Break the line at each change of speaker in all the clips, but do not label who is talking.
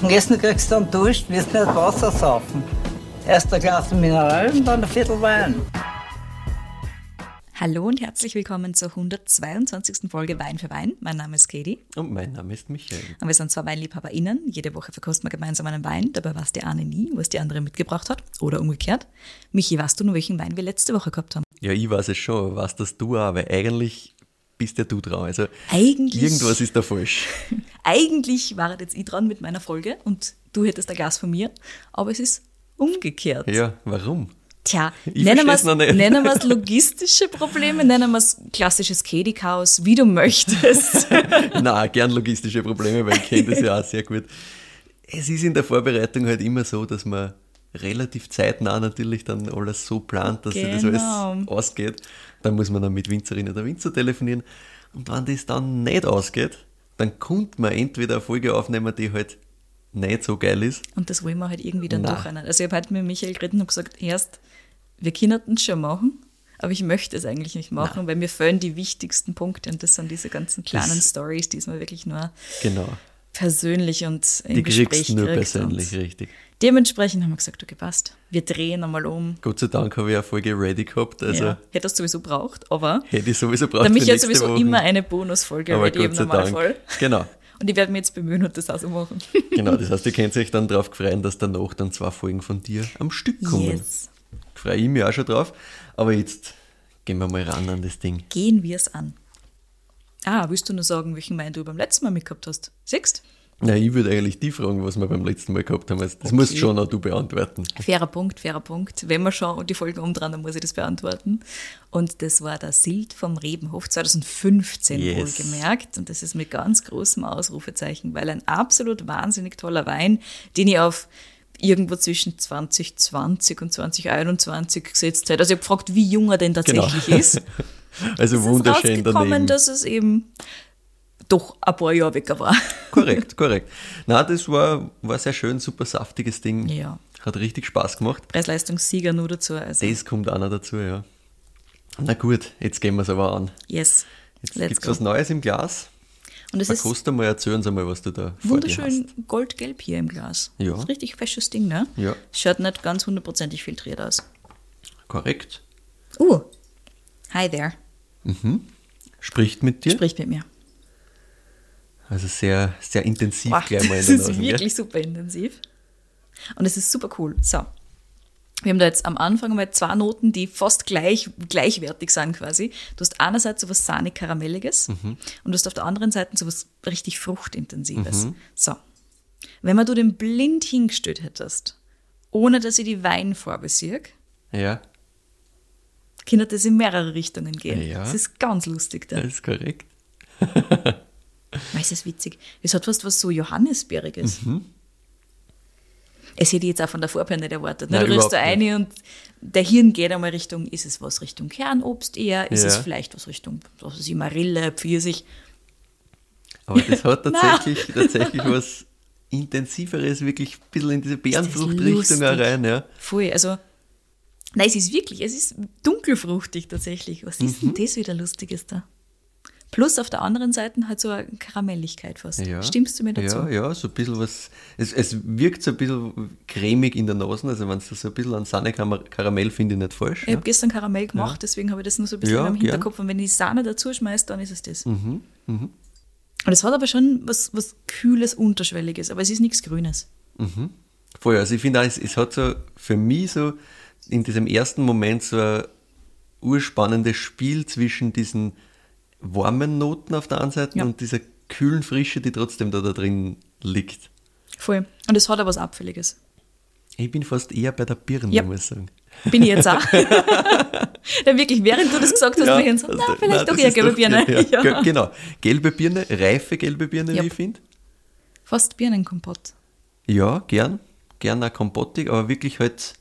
Am Essen kriegst du dann Dusch, wirst nicht Wasser saufen. Erst ein Glas Mineral und dann ein Viertel Wein.
Hallo und herzlich willkommen zur 122. Folge Wein für Wein. Mein Name ist Katie.
Und mein Name ist Michael.
Und wir sind zwei WeinliebhaberInnen. Jede Woche verkosten wir gemeinsam einen Wein. Dabei weiß die eine nie, was die andere mitgebracht hat. Oder umgekehrt. Michi, weißt du nur, welchen Wein wir letzte Woche gehabt haben?
Ja, ich weiß es schon. Weißt das du auch, weil eigentlich bist ja du dran. Also
Eigentlich-
irgendwas ist da falsch.
Eigentlich war jetzt ich dran mit meiner Folge und du hättest ein Glas von mir. Aber es ist umgekehrt.
Ja, warum?
Tja,
Ich
nennen wir es nennen wir es logistische Probleme, nennen wir es klassisches Kedi-Chaos, wie du möchtest.
Na, gern logistische Probleme, weil ich kenne das ja auch sehr gut. Es ist in der Vorbereitung halt immer so, dass man relativ zeitnah natürlich dann alles so plant, dass sich das
Genau.
alles ausgeht. Dann muss man dann mit Winzerin oder Winzer telefonieren. Und wenn das dann nicht ausgeht, dann kommt man entweder eine Folge aufnehmen, die halt nicht so geil ist.
Und das wollen wir halt irgendwie dann
Nein.
doch. Also ich habe heute mit Michael geredet und gesagt, erst, wir können es schon machen, aber ich möchte es eigentlich nicht machen, weil mir fehlen die wichtigsten Punkte und das sind diese ganzen kleinen Stories, die man wirklich nur
Genau.
persönlich und im
Die
Gespräch
kriegst du nur
kriegt.
persönlich, richtig.
Dementsprechend haben wir gesagt, okay, passt. Wir drehen einmal um.
Gott sei Dank habe ich eine Folge ready gehabt, also
ja, hätte das sowieso braucht, aber
hätte ich sowieso braucht
Michael hat
nächste
sowieso
Woche.
immer eine Bonusfolge
Aber
ready im Normalfall.
Dank. Genau.
Und ich werde mich jetzt bemühen und das auch so machen.
Genau, das heißt, ihr könnt euch dann darauf freuen, dass danach dann zwei Folgen von dir am Stück kommen.
Yes.
Freue ich mich auch schon drauf. Aber jetzt gehen wir mal ran an das Ding.
Gehen wir es an. Ah, willst du nur sagen, welchen Wein du beim letzten Mal mitgehabt hast? Siehst?
Na, ich würde eigentlich die fragen, was wir beim letzten Mal gehabt haben. Also das musst schon auch du beantworten.
Fairer Punkt, fairer Punkt. Wenn wir schon die Folge umdrehen, dann muss ich das beantworten. Und das war der Silt vom Rebenhof 2015
Yes.
wohlgemerkt. Und das ist mit ganz großem Ausrufezeichen, weil ein absolut wahnsinnig toller Wein, den ich auf irgendwo zwischen 2020 und 2021 gesetzt hätte. Also ich habe gefragt, wie jung er denn tatsächlich
Genau.
ist.
Also
Es ist
wunderschön
rausgekommen,
daneben.
dass es eben doch ein paar Jahre weg war.
Korrekt, korrekt. Na, das war, war sehr schön, super saftiges Ding.
Ja.
Hat richtig Spaß gemacht.
Preis-Leistungssieger nur dazu. Also,
Das kommt auch noch dazu, ja. Na gut, jetzt gehen wir es aber an.
yes.
Jetzt gibt es was Neues im Glas.
Und es ist
Verkost einmal, erzähl uns einmal, was du da
wunderschön goldgelb hier im Glas.
Ja.
Das ist richtig fesches Ding, ne?
Ja.
Schaut nicht ganz hundertprozentig filtriert aus.
Korrekt.
Uh, hi there.
Spricht mit dir.
Spricht mit mir.
Also sehr, sehr intensiv
Boah,
gleich mal in
das ist
Nase.
wirklich super intensiv. Und es ist super cool. So. Wir haben da jetzt am Anfang mal zwei Noten, die fast gleich, gleichwertig sind quasi. Du hast einerseits so was sahnig-karamelliges
Mhm.
und du hast auf der anderen Seite so was richtig fruchtintensives.
Mhm.
So. Wenn man du den blind hingestellt hättest, ohne dass ich die Weinfarbe sehe,
Ja,
könnte das in mehrere Richtungen gehen.
Ja.
Das ist ganz lustig da.
das ist korrekt.
Weil es ist witzig. Es hat fast was so Johannisbeeriges. Es hätte ich jetzt auch von der her nicht erwartet. Ne?
Mhm. Nein,
du riechst da eine und der Hirn geht einmal Richtung, ist es was Richtung Kernobst eher? Ist es
Ja.
vielleicht was Richtung, was weiß ich, Marille, Pfirsich?
Aber das hat tatsächlich, tatsächlich was Intensiveres, wirklich ein bisschen in diese Bärenfruchtrichtung rein. Ja.
Voll, also, nein, es ist wirklich, es ist dunkelfruchtig tatsächlich. Was ist
Mhm.
denn das wieder Lustiges da? Plus auf der anderen Seite halt so eine Karamelligkeit fast.
Ja.
Stimmst du mir dazu?
Ja, ja, so ein bisschen was. Es, es wirkt so ein bisschen cremig in der Nase, also wenn es so ein bisschen an Sahne Karamell finde ich nicht falsch.
Ich
Ja.
habe gestern Karamell gemacht, deswegen habe ich das nur so ein bisschen
Ja,
im
gern.
Hinterkopf. Und wenn ich die Sahne dazu schmeiße, dann ist es das.
Mhm,
Und es hat aber schon was, was Kühles, Unterschwelliges, aber es ist nichts Grünes.
Voll, also ich finde auch, es, es hat so für mich so in diesem ersten Moment so ein urspannendes Spiel zwischen diesen warmen Noten auf der einen Seite
Ja.
und dieser kühlen Frische, die trotzdem da, da drin liegt.
Voll. Und es hat aber was Abfälliges.
Ich bin fast eher bei der Birne,
Ja.
muss ich sagen.
Bin ich jetzt auch. ja, wirklich, während du das gesagt hast, bin ich jetzt so,
also,
na, vielleicht
nein,
doch eher gelbe
doch-
Birne.
Ja,
Ja.
ge- Genau, gelbe Birne, reife gelbe Birne,
Ja.
wie ich finde.
Fast Birnenkompott.
Ja, gern. Gern auch kompottig, aber wirklich halt,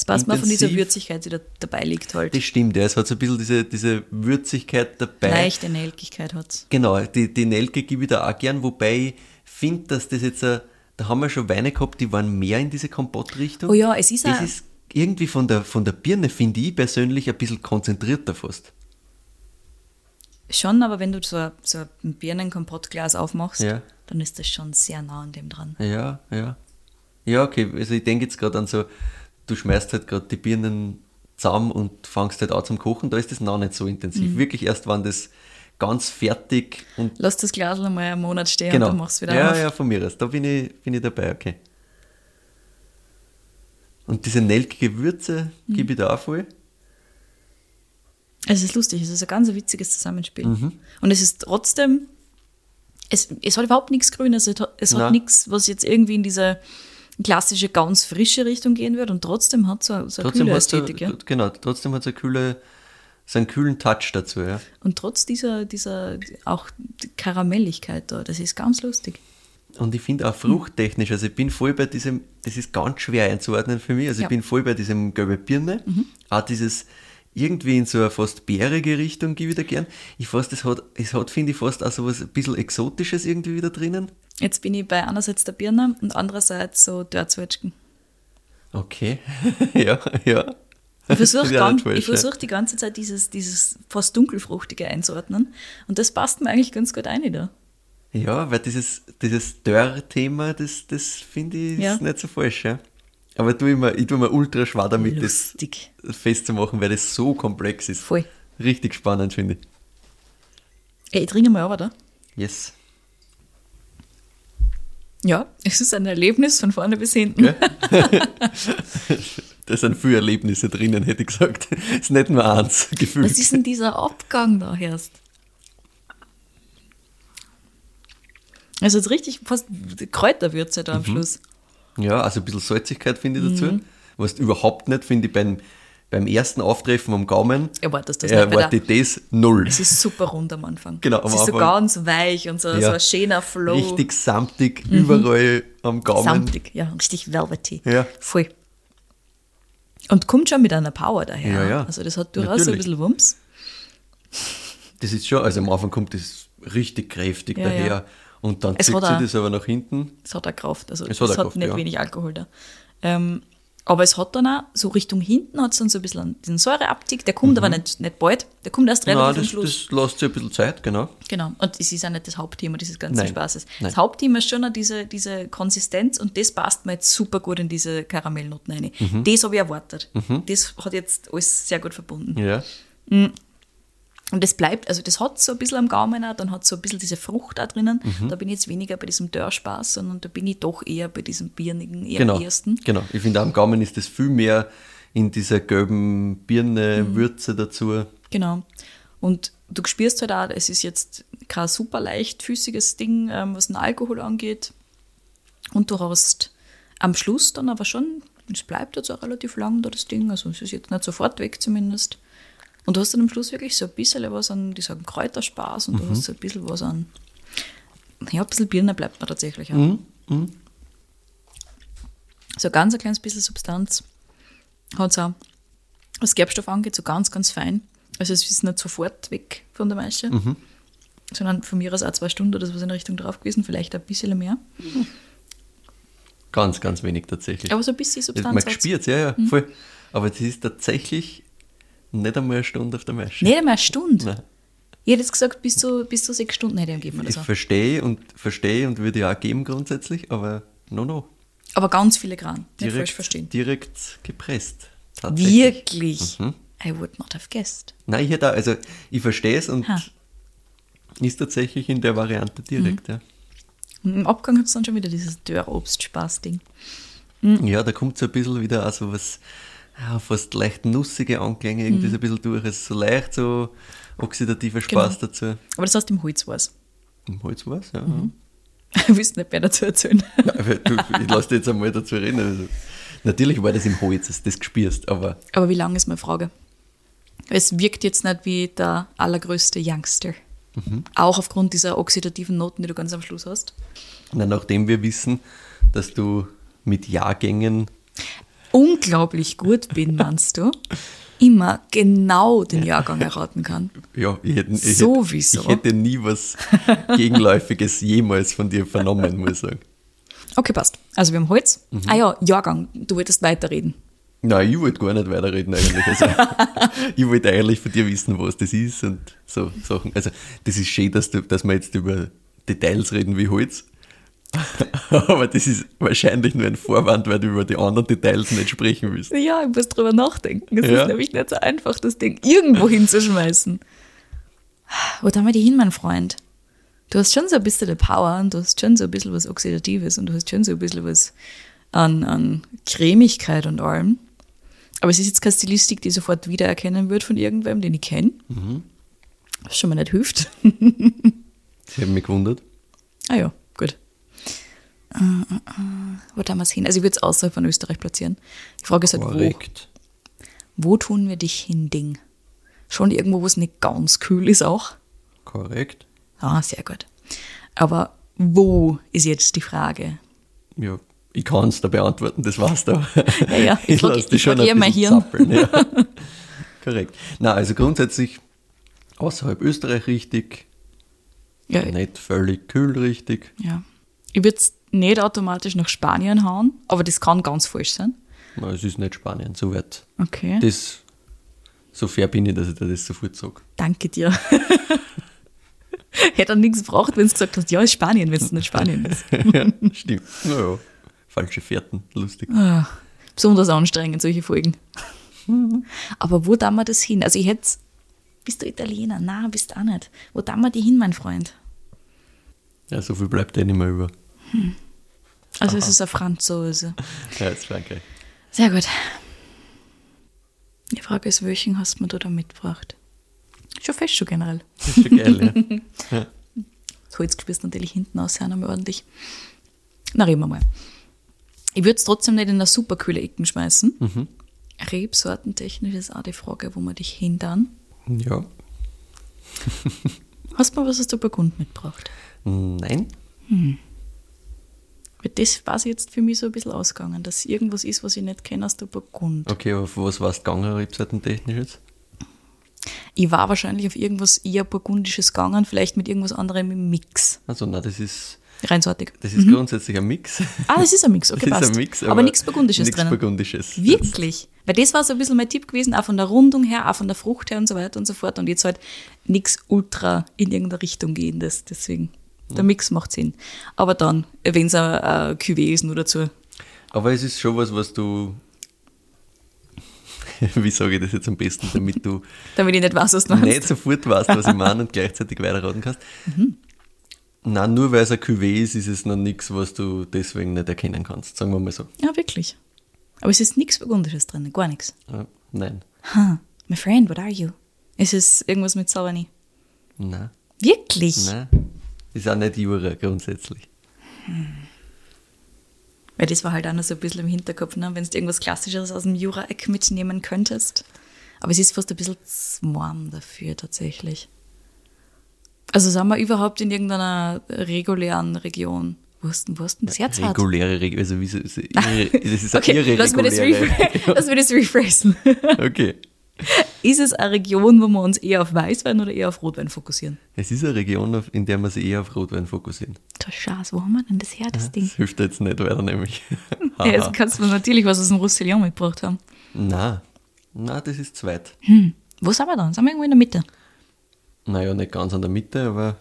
Es passt mal von dieser. Würzigkeit, die da dabei liegt halt.
das stimmt, ja, es hat so ein bisschen diese, diese Würzigkeit dabei.
Leichte Nelkigkeit hat
Genau, die, die Nelke gebe ich da auch gern, wobei ich finde, dass das jetzt, ein, da haben wir schon Weine gehabt, die waren mehr in diese Kompottrichtung.
Oh ja, es ist auch-
ist irgendwie von der, von der Birne, finde ich persönlich, ein bisschen konzentrierter fast.
Schon, aber wenn du so ein, so ein Birnenkompottglas aufmachst,
Ja.
dann ist das schon sehr nah an dem dran.
Ja, ja. Ja, okay. Also ich denke jetzt gerade an so, du schmeißt halt gerade die Birnen zusammen und fangst halt an zum Kochen, da ist das noch nicht so intensiv. Wirklich erst, wenn das ganz fertig und
Lass das Glas mal einen Monat stehen
genau.
und dann machst du wieder
ja,
auf.
ja, von mir aus. Da bin ich, bin ich dabei, okay. Und diese nelkige Würze
Mhm.
gebe ich da auch voll.
Es ist lustig, es ist ein ganz witziges Zusammenspiel.
Mhm.
Und es ist trotzdem, es, es hat überhaupt nichts Grünes, es hat, es hat nichts, was jetzt irgendwie in diese klassische, ganz frische Richtung gehen wird und trotzdem hat es so, so eine kühle Ästhetik. Ja?
genau, trotzdem hat es eine kühle, so einen kühlen Touch dazu, ja.
Und trotz dieser, dieser auch Karamelligkeit da, das ist ganz lustig.
Und ich finde auch fruchttechnisch, also ich bin voll bei diesem, das ist ganz schwer einzuordnen für mich, also
Ja.
ich bin voll bei diesem gelbe Birne, auch dieses irgendwie in so eine fast bärige Richtung gehe ich wieder gern. Ich fast, es hat, es hat finde ich, fast auch so was ein bisschen Exotisches irgendwie wieder drinnen.
Jetzt bin ich bei einerseits der Birne und andererseits so Dörzwetschgen.
Okay, ja, ja.
Ich versuche
Ja,
versuch die ganze Zeit dieses, dieses fast dunkelfruchtige einzuordnen und das passt mir eigentlich ganz gut ein da.
ja. weil dieses, dieses Dörr-Thema, das, das finde ich
Ja.
nicht so falsch, ja. Aber tu ich, mir, ich tue mir ultra schwer damit,
Lustig.
das festzumachen, weil das so komplex ist.
Voll.
Richtig spannend, finde ich.
Ey, ich trinke mal aber da.
Yes.
Ja, es ist ein Erlebnis von vorne bis hinten.
Da sind viele Erlebnisse drinnen, hätte ich gesagt. Es ist nicht nur eins gefühlt.
Was ist denn dieser Abgang da erst? Also jetzt richtig fast Kräuterwürze da am Schluss.
Ja, also ein bisschen Salzigkeit finde ich
Mhm.
dazu. Was überhaupt nicht, finde ich, beim, beim ersten Auftreffen am Gaumen.
Erwartest das nicht bei
erwarte
der-
ich das null.
Es ist super rund am Anfang.
Genau, am
Es ist so
Anfang.
ganz weich und so,
Ja.
so ein schöner Flow. Mhm.
Richtig samtig, überall am Gaumen.
Samtig, ja, richtig velvety.
Ja.
Voll. Und kommt schon mit einer Power daher.
Ja, ja.
Also das hat durchaus so ein bisschen Wumms.
Das ist schon, also am Anfang kommt das richtig kräftig
Ja,
daher. Und dann
Es
zieht
hat auch-
das aber nach hinten.
Es hat auch Kraft. Also
Es
es
hat
hat,
auch Kraft,
nicht wenig Alkohol da. Ähm, aber es hat dann auch so Richtung hinten hat es dann so ein bisschen diesen Säureabtick. Der kommt aber nicht, nicht bald. Der kommt erst relativ
Nein,
am
Mhm. das,
Schluss.
das lässt sich ein bisschen Zeit, genau.
Genau. Und es ist auch nicht das Hauptthema dieses ganzen
Nein.
Spaßes.
Nein.
Das Hauptthema ist schon diese, diese Konsistenz und das passt mir jetzt super gut in diese Karamellnoten rein.
Mhm.
Das habe ich erwartet. Das hat jetzt alles sehr gut verbunden.
Ja.
Und das bleibt, also das hat so ein bisschen am Gaumen auch, dann hat so ein bisschen diese Frucht da drinnen.
Mhm.
Da bin ich jetzt weniger bei diesem Dörrspaß, sondern da bin ich doch eher bei diesem birnigen, eher
Genau.
ersten.
Genau. Ich finde, am Gaumen ist das viel mehr in dieser gelben Birne,
Mhm.
Würze dazu.
Genau. Und du spürst halt auch, es ist jetzt kein super leichtfüßiges Ding, ähm, was den Alkohol angeht. Und du hast am Schluss dann aber schon, es bleibt jetzt auch relativ lang da das Ding, also es ist jetzt nicht sofort weg zumindest. Und du hast dann am Schluss wirklich so ein bisschen was an, die sagen Kräuterspaß und du hast so ein bisschen was an, ja, ein bisschen Birne bleibt mir tatsächlich auch. So ein ganz ein kleines bisschen Substanz hat es auch. Was Gerbstoff angeht, so ganz, ganz fein. Also es ist nicht sofort weg von der Maische, sondern von mir aus auch zwei Stunden oder so in Richtung drauf gewesen, vielleicht ein bisschen mehr.
Ganz, ganz wenig tatsächlich.
Aber so ein bisschen Substanz
Man spürt ja, ja, voll. Aber das ist tatsächlich nicht einmal eine Stunde auf der Masche.
Nicht einmal eine Stunde.
Nein.
Ich hätte jetzt gesagt, bis zu, bis zu sechs Stunden hätte ich ihm gegeben oder
Ich
so.
verstehe und verstehe und würde ja auch geben grundsätzlich, aber no, no.
Aber ganz filigran, nicht falsch
Direkt,
verstehen.
direkt gepresst.
Wirklich?
Mhm.
I would not have guessed.
Nein, ich hätte auch, also ich verstehe es und
Ha.
ist tatsächlich in der Variante direkt,
Mhm.
ja.
Im Abgang hat es dann schon wieder dieses Dörrobst-Spaß-Ding.
Ja, da kommt so ein bisschen wieder auch so was, ja, fast leicht nussige Anklänge
Mhm.
irgendwie so ein bisschen durch. Es ist so leicht so oxidativer Spaß
Genau.
dazu.
Aber das heißt, im Holz war es.
Im Holz war es, ja.
Mhm. Du willst nicht mehr dazu erzählen.
ja du, ich lasse dich jetzt einmal dazu reden. Also, natürlich war das im Holz, dass du das gespürst, aber
Aber wie lange ist meine Frage? Es wirkt jetzt nicht wie der allergrößte Youngster. Auch aufgrund dieser oxidativen Noten, die du ganz am Schluss hast.
na, nachdem wir wissen, dass du mit Jahrgängen
Unglaublich gut bin, meinst du? Immer genau den Jahrgang erraten kann.
Ja, ich hätte, ich,
Sowieso.
hätte, ich hätte nie was Gegenläufiges jemals von dir vernommen, muss ich sagen.
Okay, passt. Also wir haben Holz. Ah ja, Jahrgang. Du wolltest weiterreden.
Nein, ich wollte gar nicht weiterreden eigentlich. Also, ich wollte eigentlich von dir wissen, was das ist und so Sachen. Also, das ist schön, dass, du, dass wir jetzt über Details reden wie Holz. Aber das ist wahrscheinlich nur ein Vorwand, weil du über die anderen Details nicht sprechen willst.
Ja, ich muss drüber nachdenken. Es
Ja.
ist nämlich nicht so einfach, das Ding irgendwo hinzuschmeißen. Wo haben wir die hin, mein Freund? Du hast schon so ein bisschen die Power und du hast schon so ein bisschen was Oxidatives und du hast schon so ein bisschen was an, an Cremigkeit und allem. Aber es ist jetzt keine Stilistik, die ich sofort wiedererkennen wird von irgendwem, den ich kenne. Was schon mal nicht hilft.
Sie haben mich gewundert.
Ah ja. Äh, äh, Wo es hin? Also ich würde es außerhalb von Österreich platzieren. Die Frage ist halt, wo.
Korrekt.
Wo tun wir dich hin, Ding? Schon irgendwo, wo es nicht ganz kühl ist auch.
Korrekt.
Ah, sehr gut. Aber wo ist jetzt die Frage?
Ja, ich kann es da beantworten, das war's da.
Ja, ja, ich
ich lasse dich
ich
schon
eher
ein bisschen
Hirn.
zappeln. Ja. Korrekt. Na, also grundsätzlich außerhalb Österreich richtig,
Ja,
nicht völlig kühl richtig.
ja. Ich würde es nicht automatisch nach Spanien hauen, aber das kann ganz falsch sein.
Na, es ist nicht Spanien, so weit.
Okay.
Das, so fair bin ich, dass ich dir das sofort sage.
Danke dir. Hätte dann nichts gebraucht, wenn du gesagt hast, ja, ist Spanien, wenn es nicht Spanien ist.
ja, stimmt. Naja, falsche Fährten, lustig.
Ah, besonders anstrengend, solche Folgen. Aber wo da wir das hin? Also ich hätte, bist du Italiener? Na, bist du auch nicht. Wo da wir die hin, mein Freund?
Ja, so viel bleibt eh nicht mehr über.
Also es ist ein Franzose.
Ja, jetzt Frankreich.
Sehr gut. Die Frage ist, welchen hast du da mitgebracht? Schon fest schon generell.
Das ist schon geil, ja.
Das Holz gespürst natürlich hinten aus, einmal ordentlich. Na, reden wir mal. Ich würde es trotzdem nicht in eine super kühle Ecken schmeißen.
Mhm.
Rebsortentechnisch ist auch die Frage, wo wir dich hindern.
Ja.
Hast du mal was aus der Burgund mitgebracht?
Nein.
Weil Das war jetzt für mich so ein bisschen ausgegangen, dass irgendwas ist, was ich nicht kenne aus der Burgund.
Okay, auf was warst du gegangen, rebseitentechnisch jetzt?
Ich war wahrscheinlich auf irgendwas eher Burgundisches gegangen, vielleicht mit irgendwas anderem im Mix.
Also, nein, das ist,
Reinsortig.
das ist grundsätzlich ein Mix.
Ah, das ist ein Mix, okay,
das
passt.
ist ein Mix,
aber, nichts Burgundisches
nichts
drinnen.
Burgundisches.
Wirklich? Weil das war so ein bisschen mein Tipp gewesen, auch von der Rundung her, auch von der Frucht her und so weiter und so fort. Und jetzt halt nichts ultra in irgendeine Richtung gehendes. Deswegen, der Mix macht Sinn. Aber dann, wenn es ein, ein Cuvée ist, nur dazu.
Aber es ist schon was, was du. Wie sage ich das jetzt am besten, damit du
Damit ich nicht weiß, was du meinst.
nicht sofort weißt, was ich meine und gleichzeitig weiterraten kannst.
Mhm.
Nein, nur weil es ein Cuvée ist, ist es noch nichts, was du deswegen nicht erkennen kannst. Sagen wir mal so.
Ja, wirklich. Aber es ist nichts Burgundisches drin, gar nichts.
Ja, nein.
Huh. My friend, what are you? Ist es irgendwas mit Sauvigny?
Nein.
Wirklich?
Nein. Ist auch nicht Jura grundsätzlich.
Weil das war halt auch noch so ein bisschen im Hinterkopf, ne? wenn du irgendwas Klassischeres aus dem Jura-Eck mitnehmen könntest. Aber es ist fast ein bisschen zu warm dafür tatsächlich. Also sind wir überhaupt in irgendeiner regulären Region? Wo hast denn, wo hast denn das Herz?
Reguläre Regel. Also, wie so, so irre, das ist
Okay, lass mir, das lass mir das rephrasen.
Okay.
Ist es eine Region, wo wir uns eher auf Weißwein oder eher auf Rotwein fokussieren?
Es ist eine Region, in der wir sich eher auf Rotwein fokussieren.
Das Scheiße, wo haben wir denn das her, das Ding?
Das hilft jetzt nicht weiter, nämlich.
Ja, jetzt kannst du natürlich was aus dem Roussillon mitgebracht haben.
Nein. Nein, das ist zweit.
Hm. Wo sind wir dann? Sind wir irgendwo in der Mitte?
Naja, nicht ganz an der Mitte, aber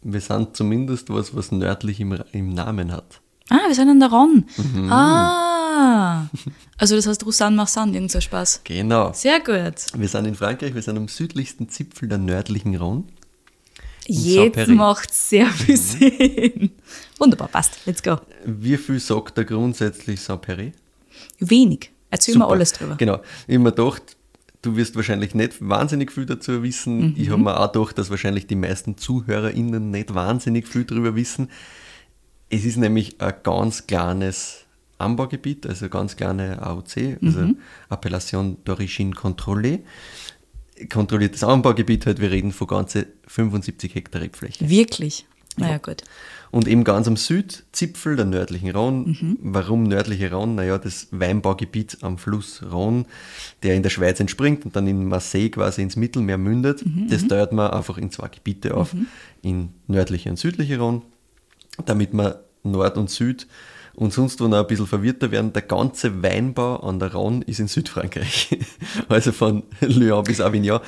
wir sind zumindest was, was nördlich im, im Namen hat.
Ah, wir sind an der Ron.
Mhm.
Ah. Also das heißt Roussanne Marsan, irgend so Spaß.
Genau.
Sehr gut.
Wir sind in Frankreich, wir sind am südlichsten Zipfel der nördlichen Rhone.
Jetzt macht sehr viel Sinn. Wunderbar, passt. Let's go.
Wie viel sagt da grundsätzlich Saint-Péry?
Wenig. Erzähl mir
Super.
alles drüber.
Genau. Ich habe mir gedacht, du wirst wahrscheinlich nicht wahnsinnig viel dazu wissen. Ich habe mir auch gedacht, dass wahrscheinlich die meisten ZuhörerInnen nicht wahnsinnig viel darüber wissen. Es ist nämlich ein ganz kleines Anbaugebiet, also ganz kleine AOC, also Appellation d'Origine Contrôlée. Kontrolliertes Anbaugebiet halt, wir reden von ganze 75 Hektar Rebfläche.
Wirklich? Naja, gut.
Und eben ganz am Südzipfel der nördlichen Rhone. Warum nördliche Rhone? Naja, das Weinbaugebiet am Fluss Rhone, der in der Schweiz entspringt und dann in Marseille quasi ins Mittelmeer mündet. Das teilt man einfach in zwei Gebiete auf, in nördliche und südliche Rhone, damit man Nord und Süd Und sonst, wo noch ein bisschen verwirrter werden, der ganze Weinbau an der Rhone ist in Südfrankreich. Also von Lyon bis Avignon,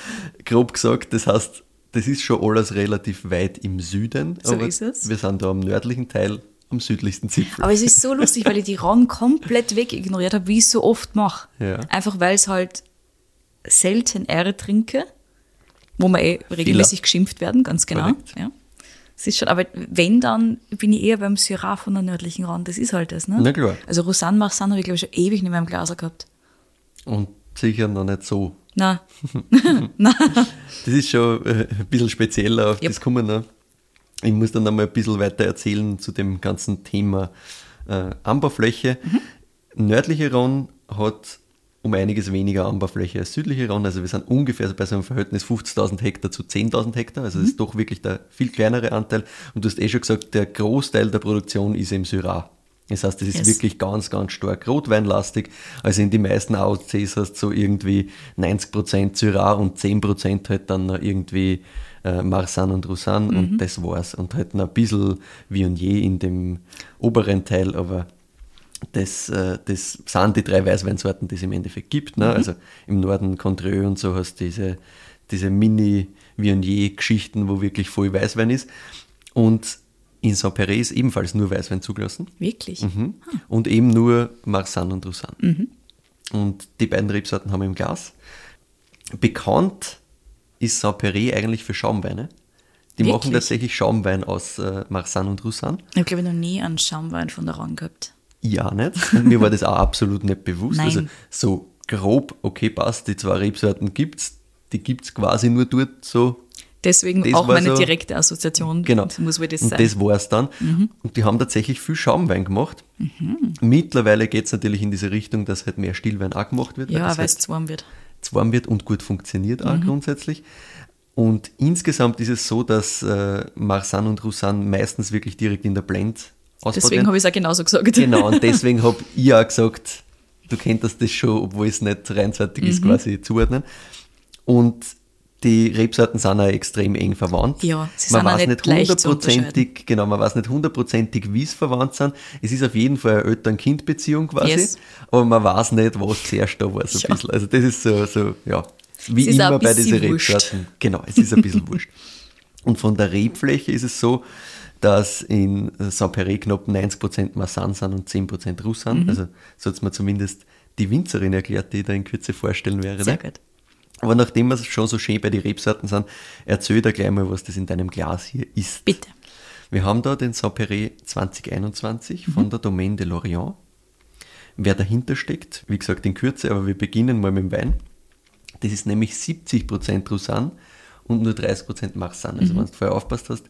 grob gesagt. Das heißt, das ist schon alles relativ weit im Süden.
So ist es.
Wir sind da am nördlichen Teil, am südlichsten Zipfel.
Aber es ist so lustig, weil ich die Rhone komplett wegignoriert habe, wie ich es so oft mache.
Ja.
Einfach weil es halt selten R trinke, wo wir eh regelmäßig geschimpft werden, ganz genau. Ja. Es ist schon, aber wenn, dann bin ich eher beim Syrah von der nördlichen Rhone. Das ist halt das, ne?
Na klar.
Also Rosanne Marsanne habe ich, glaube ich, schon ewig nicht mehr im Glas gehabt.
Und sicher noch nicht so.
Na,
Das ist schon äh, ein bisschen spezieller, auf
Yep.
das kommen wir noch. Ich muss dann noch mal ein bisschen weiter erzählen zu dem ganzen Thema äh, Anbaufläche. Nördliche Rhone hat um einiges weniger Anbaufläche als südliche Rhone. Also wir sind ungefähr bei so einem Verhältnis 50.000 Hektar zu 10.000 Hektar. Also das ist doch wirklich der viel kleinere Anteil. Und du hast eh schon gesagt, der Großteil der Produktion ist im Syrah. Das heißt, das ist
Yes.
wirklich ganz, ganz stark rotweinlastig. Also in die meisten AOCs hast du so irgendwie 90% Syrah und 10% halt dann irgendwie äh, Marsanne und Roussanne
Mhm.
und das war's. Und halt noch ein bisschen Viognier in dem oberen Teil, aber das, äh, das sind die drei Weißweinsorten, die es im Endeffekt gibt. Ne? Also im Norden Condrieu und so hast du diese, diese Mini-Viognier-Geschichten, wo wirklich voll Weißwein ist. Und in Saint-Péret ist ebenfalls nur Weißwein zugelassen.
wirklich.
Mhm. Und eben nur Marsanne und Roussanne. Und die beiden Rebsorten haben wir im Glas. Bekannt ist Saint-Péret eigentlich für Schaumweine. Die machen
Wirklich?
tatsächlich Schaumwein aus äh, Marsanne und Roussanne.
Ich habe, glaube ich, noch nie einen Schaumwein von der Rhone gehabt.
Ja, nicht. Und mir war das auch absolut nicht bewusst.
Nein.
Also so grob, okay, passt, die zwei Rebsorten gibt's, die gibt's quasi nur dort so.
Deswegen auch
war
meine
so-
direkte Assoziation.
Genau.
Das muss wohl das
und
sein. Mhm.
das war's dann. Und die haben tatsächlich viel Schaumwein gemacht. Mittlerweile geht's natürlich in diese Richtung, dass halt mehr Stillwein auch gemacht wird.
ja, weil
halt
es zu warm wird.
zu warm wird und gut funktioniert
Mhm.
auch grundsätzlich. Und insgesamt ist es so, dass äh, Marsanne und Roussanne meistens wirklich direkt in der Blend
Deswegen habe ich es auch genauso gesagt.
Genau, und deswegen habe ich auch gesagt, du könntest das schon, obwohl es nicht reinseitig
Mhm.
ist, quasi zuordnen. Und die Rebsorten sind auch extrem eng verwandt.
Ja, sie
man
sind
weiß
nicht
hundertprozentig, genau, man weiß nicht hundertprozentig, wie sie verwandt sind. Es ist auf jeden Fall eine Eltern-Kind-Beziehung quasi,
Yes.
aber man weiß nicht, was zuerst da war, so ein
Ja.
bisschen. Also das ist so, so ja, wie
Es
immer
ein
bei diesen
wurscht.
Rebsorten. Genau, es ist ein bisschen wurscht. Und von der Rebfläche ist es so, dass in Saint-Péret knapp 90% Marsanne sind und 10% Roussanne.
Mhm.
Also so hat es mir zumindest die Winzerin erklärt, die ich da in Kürze vorstellen werde.
Sehr gut.
Aber nachdem wir schon so schön bei den Rebsorten sind, erzähl dir gleich mal, was das in deinem Glas hier ist.
Bitte.
Wir haben da den Saint-Péret 2021
Mhm.
von der Domaine de Lorient. Wer dahinter steckt, wie gesagt in Kürze, aber wir beginnen mal mit dem Wein. Das ist nämlich 70% Roussanne und nur 30% Marsanne. Also wenn du vorher aufpasst hast,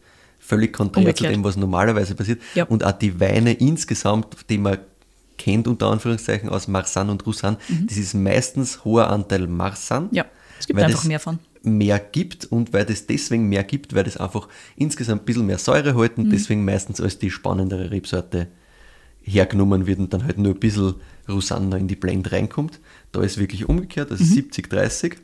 völlig konträr zu
Mhm. Umgekehrt.
dem, was normalerweise passiert.
Ja.
Und auch die Weine insgesamt, die man kennt unter Anführungszeichen aus Marsanne und Roussanne, das ist meistens hoher Anteil Marsanne.
Mhm. Ja, es gibt einfach
das
mehr von.
Mehr gibt und weil das deswegen mehr gibt, weil das einfach insgesamt ein bisschen mehr Säure halten,
Mhm.
deswegen meistens als die spannendere Rebsorte hergenommen wird und dann halt nur ein bisschen Roussanne noch in die Blend reinkommt. Da ist wirklich umgekehrt, also 70-30.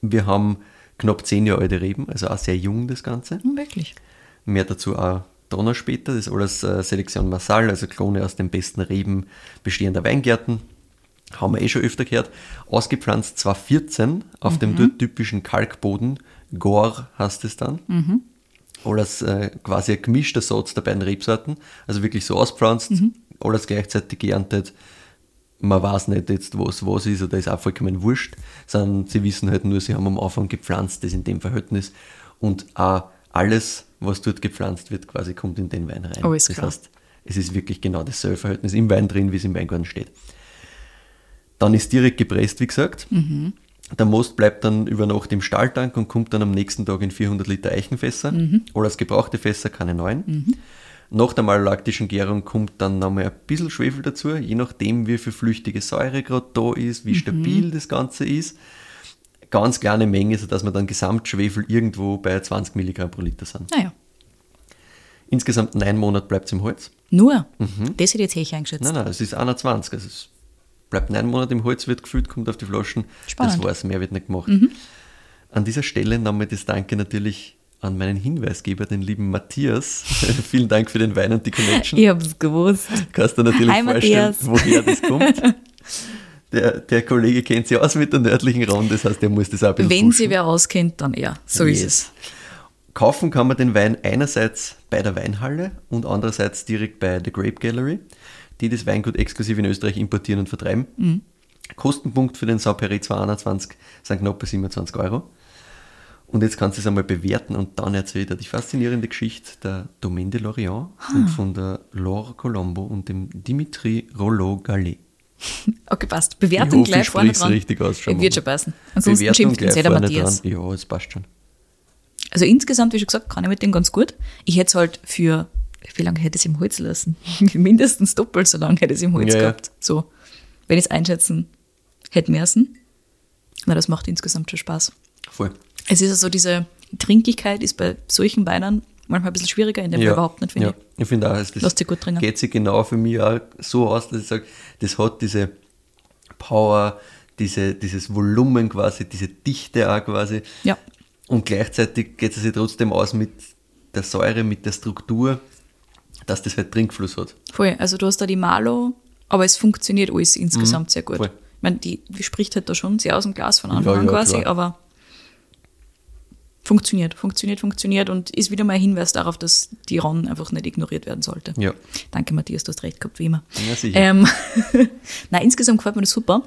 Wir haben knapp 10 Jahre alte Reben, also auch sehr jung das Ganze.
Wirklich.
Mehr dazu auch Donner später. Das ist alles äh, Selektion Massal, also Klone aus den besten Reben bestehender Weingärten. Haben wir eh schon öfter gehört. Ausgepflanzt 2014 auf dem dort typischen Kalkboden. Gor heißt es dann. Alles äh, quasi ein gemischter Satz der beiden Rebsorten. Also wirklich so auspflanzt, alles gleichzeitig geerntet. Man weiß nicht jetzt, was was ist, oder ist auch vollkommen wurscht, sondern sie wissen halt nur, sie haben am Anfang gepflanzt, das in dem Verhältnis. Und auch alles, was dort gepflanzt wird, quasi kommt in den Wein rein.
Oh, ist
das
klar.
heißt, es ist wirklich genau dasselbe Verhältnis im Wein drin, wie es im Weingarten steht. Dann ist direkt gepresst, wie gesagt.
Mhm.
Der Most bleibt dann über Nacht im Stahltank und kommt dann am nächsten Tag in 400 Liter Eichenfässer.
Mhm.
Alles gebrauchte Fässer, keine neuen. Nach der malolaktischen Gärung kommt dann nochmal ein bisschen Schwefel dazu, je nachdem, wie viel flüchtige Säure gerade da ist,
Mhm.
wie stabil das Ganze ist. Ganz kleine Menge, sodass wir dann Gesamtschwefel irgendwo bei 20 Milligramm pro Liter sind.
Naja.
Insgesamt neun Monate bleibt es im Holz.
Nur. Das hätte ich jetzt höher eingeschätzt.
Nein, nein, es ist 21. Also es bleibt neun Monate im Holz, wird gefüllt, kommt auf die Flaschen.
Spannend. Mhm.
Das war's, mehr wird nicht gemacht. An dieser Stelle nochmal das Danke natürlich an meinen Hinweisgeber, den lieben Matthias. Vielen Dank für den Wein und die Connection.
Ich hab's gewusst.
Kannst du natürlich
Hi,
vorstellen,
Matthias.
woher das kommt. Der, der Kollege kennt sich aus mit der nördlichen Rhone, das heißt, der muss das auch ein bisschen
Wenn
pushen.
sie wer auskennt, dann er. So ist
Yes.
es.
Kaufen kann man den Wein einerseits bei der Weinhalle und andererseits direkt bei The Grape Gallery, die das Weingut exklusiv in Österreich importieren und vertreiben.
Mhm.
Kostenpunkt für den Saint-Péry 221 sind knapp bei 27 Euro. Und jetzt kannst du es einmal bewerten und dann erzählt er die faszinierende Geschichte der Domaine de Lorient
Ah.
und von der Laure Colombo und dem Dimitri Rollo-Gallet.
Okay, passt. Bewertung
hoffe,
gleich
ich
vorne dran.
richtig aus, wir
Wird schon passen. Ansonsten
Bewertung
schimpft uns jeder Matthias.
dran. Ja, es passt schon.
Also insgesamt, wie schon gesagt, kann ich mit dem ganz gut. Ich hätte es halt für, wie lange hätte ich es im Holz lassen? Mindestens doppelt so lange hätte ich es im Holz
Ja, ja.
gehabt. So, wenn ich es einschätzen hätte müssen. Na, das macht insgesamt schon Spaß.
Voll.
Es ist also diese Trinklichkeit ist bei solchen Weinen manchmal ein bisschen schwieriger, in dem Fall überhaupt nicht, finde
ja. Ich finde auch, es-
Lass
das
gut
geht sich genau für mich auch so aus, dass ich sage, das hat diese Power, diese, dieses Volumen quasi, diese Dichte auch quasi.
ich. Ja,
Und gleichzeitig geht es sich trotzdem aus mit der Säure, mit der Struktur, dass das halt Trinkfluss hat.
voll. Also du hast da die Malo, aber es funktioniert alles insgesamt sehr gut.
voll.
Ich meine, die, die spricht halt da schon sehr aus dem Glas von Anfang
Ja,
an
ja,
quasi,
klar.
aber funktioniert, funktioniert, funktioniert und ist wieder mal ein Hinweis darauf, dass die Ron einfach nicht ignoriert werden sollte.
Ja.
Danke, Matthias, du hast recht gehabt, wie immer.
Ja, sicher.
Ähm, Nein, insgesamt gefällt mir das super.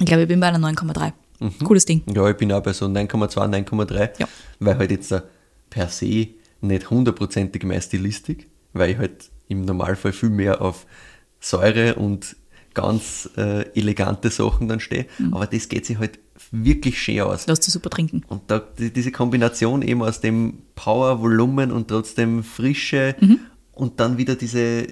Ich glaube, ich bin bei einer 9,3. Cooles Ding.
Ja, ich bin auch bei so 9,2, 9,3,
Ja.
weil halt jetzt per se nicht hundertprozentig meine Stilistik, weil ich halt im Normalfall viel mehr auf Säure und ganz äh, elegante Sachen dann stehe.
Mhm.
Aber das geht sich halt wirklich schön aus.
Lass dich super trinken.
Und da, die, diese Kombination eben aus dem Power, Volumen und trotzdem Frische
Mhm.
und dann wieder diese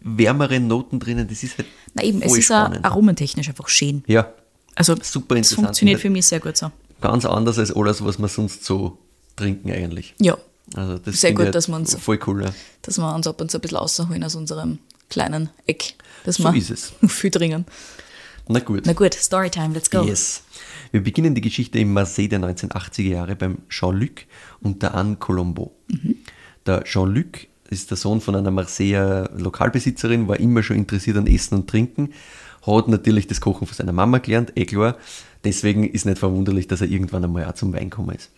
wärmeren Noten drinnen, das ist halt
Na eben, es
voll
ist auch
spannend.
aromentechnisch einfach schön.
Ja,
Also
Super
es
interessant.
funktioniert für mich sehr gut so.
ganz anders als alles, was wir sonst so trinken eigentlich.
Ja,
Also das
Sehr gut,
halt
dass wir uns-
voll cool. Ja.
dass wir uns ab und zu ein bisschen rausholen aus unserem kleinen Eck. Das
So ist es.
viel dringen.
Na gut.
Na gut, Storytime, let's go.
Yes. Wir beginnen die Geschichte im Marseille der 1980er Jahre beim Jean-Luc und der Anne Colombo. Der Jean-Luc ist der Sohn von einer Marseiller Lokalbesitzerin, war immer schon interessiert an Essen und Trinken, hat natürlich das Kochen von seiner Mama gelernt, eh klar. Deswegen ist nicht verwunderlich, dass er irgendwann einmal auch zum Wein gekommen ist.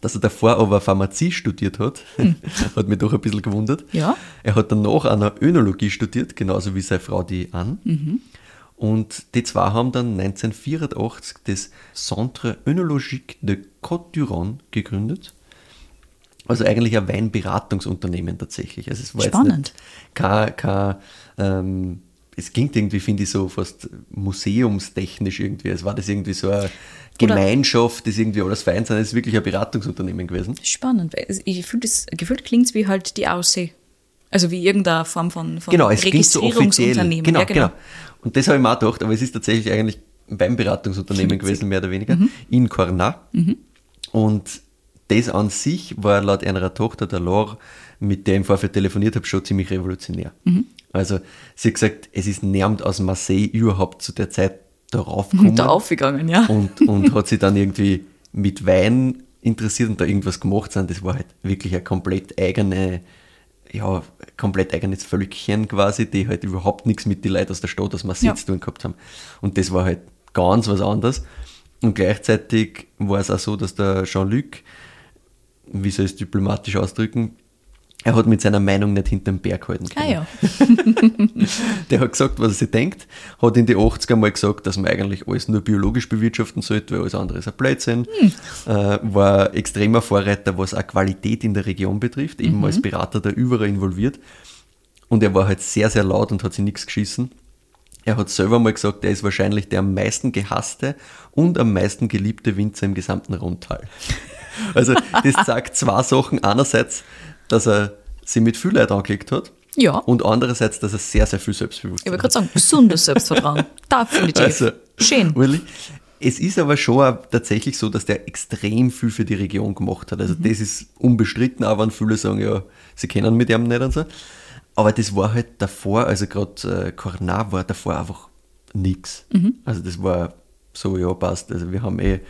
Dass er davor aber Pharmazie studiert hat, hat mich doch ein bisschen gewundert.
Ja.
Er hat danach an der Önologie studiert, genauso wie seine Frau die Anne. Und die zwei haben dann 1984 das Centre Œnologique de Côte-du-Rhône gegründet. Also eigentlich ein Weinberatungsunternehmen tatsächlich. Also es war
Spannend.
jetzt kein, kein ähm, es klingt irgendwie, finde ich, so fast museumstechnisch irgendwie. Es war das irgendwie so eine Gemeinschaft, das irgendwie alles fein sein. Es ist wirklich ein Beratungsunternehmen gewesen.
Spannend, ich fühl das, gefühlt klingt es wie halt die AOC. Also wie irgendeine Form von, von
Genau, es klingt so offiziell.
Registrierungsunternehmen.
Genau,
ja,
genau. Und das habe ich mir auch gedacht, aber es ist tatsächlich eigentlich ein Weinberatungsunternehmen gewesen, mehr oder weniger, in Corna. Und das an sich war laut einer Tochter, der Laure, mit der ich im Vorfeld telefoniert habe, schon ziemlich revolutionär. Also sie hat gesagt, es ist niemand aus Marseille überhaupt zu der Zeit darauf gekommen
Da aufgegangen, ja.
und, und hat sich dann irgendwie mit Wein interessiert und da irgendwas gemacht sind. Das war halt wirklich eine komplett eigene, ja, komplett eigenes Völkchen quasi, die halt überhaupt nichts mit den Leuten aus der Stadt, aus Marseille
Ja.
zu tun gehabt haben. Und das war halt ganz was anderes. Und gleichzeitig war es auch so, dass der Jean-Luc, wie soll ich es diplomatisch ausdrücken, er hat mit seiner Meinung nicht hinterm Berg halten
Ah
können.
ja.
Der hat gesagt, was er sich denkt, hat in die 80er mal gesagt, dass man eigentlich alles nur biologisch bewirtschaften sollte, weil alles andere ist ein Blödsinn. Äh, war extremer Vorreiter, was auch Qualität in der Region betrifft, eben als Berater da überall involviert. Und er war halt sehr, sehr laut und hat sich nichts geschissen. Er hat selber mal gesagt, er ist wahrscheinlich der am meisten gehasste und am meisten geliebte Winzer im gesamten Rundtal. Also das sagt zwei Sachen. Einerseits, dass er sich mit viel Leid angelegt hat
Ja.
und andererseits, dass er sehr, sehr viel Selbstbewusstsein
Ich wollte gerade sagen, gesundes Selbstvertrauen. Definitiv.
Also,
Schön.
Uli, es ist aber schon auch tatsächlich so, dass der extrem viel für die Region gemacht hat. Also das ist unbestritten, auch wenn viele sagen, ja, sie kennen mit ihm nicht und so. Aber das war halt davor, also gerade äh, Cornat war davor einfach nichts. Also das war so, ja, passt. Also wir haben eh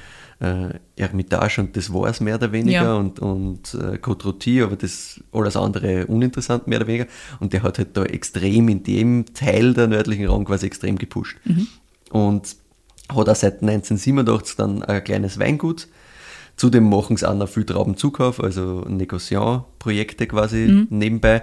äh, Ermitage und das war es mehr oder weniger
Ja.
und, und äh, Côte Rôtie, aber das alles andere uninteressant mehr oder weniger. Und der hat halt da extrem in dem Teil der nördlichen Rang quasi extrem gepusht. Und hat auch seit 1987 dann ein kleines Weingut. Zudem machen sie auch noch viel Traubenzukauf, also Negociant-Projekte quasi nebenbei.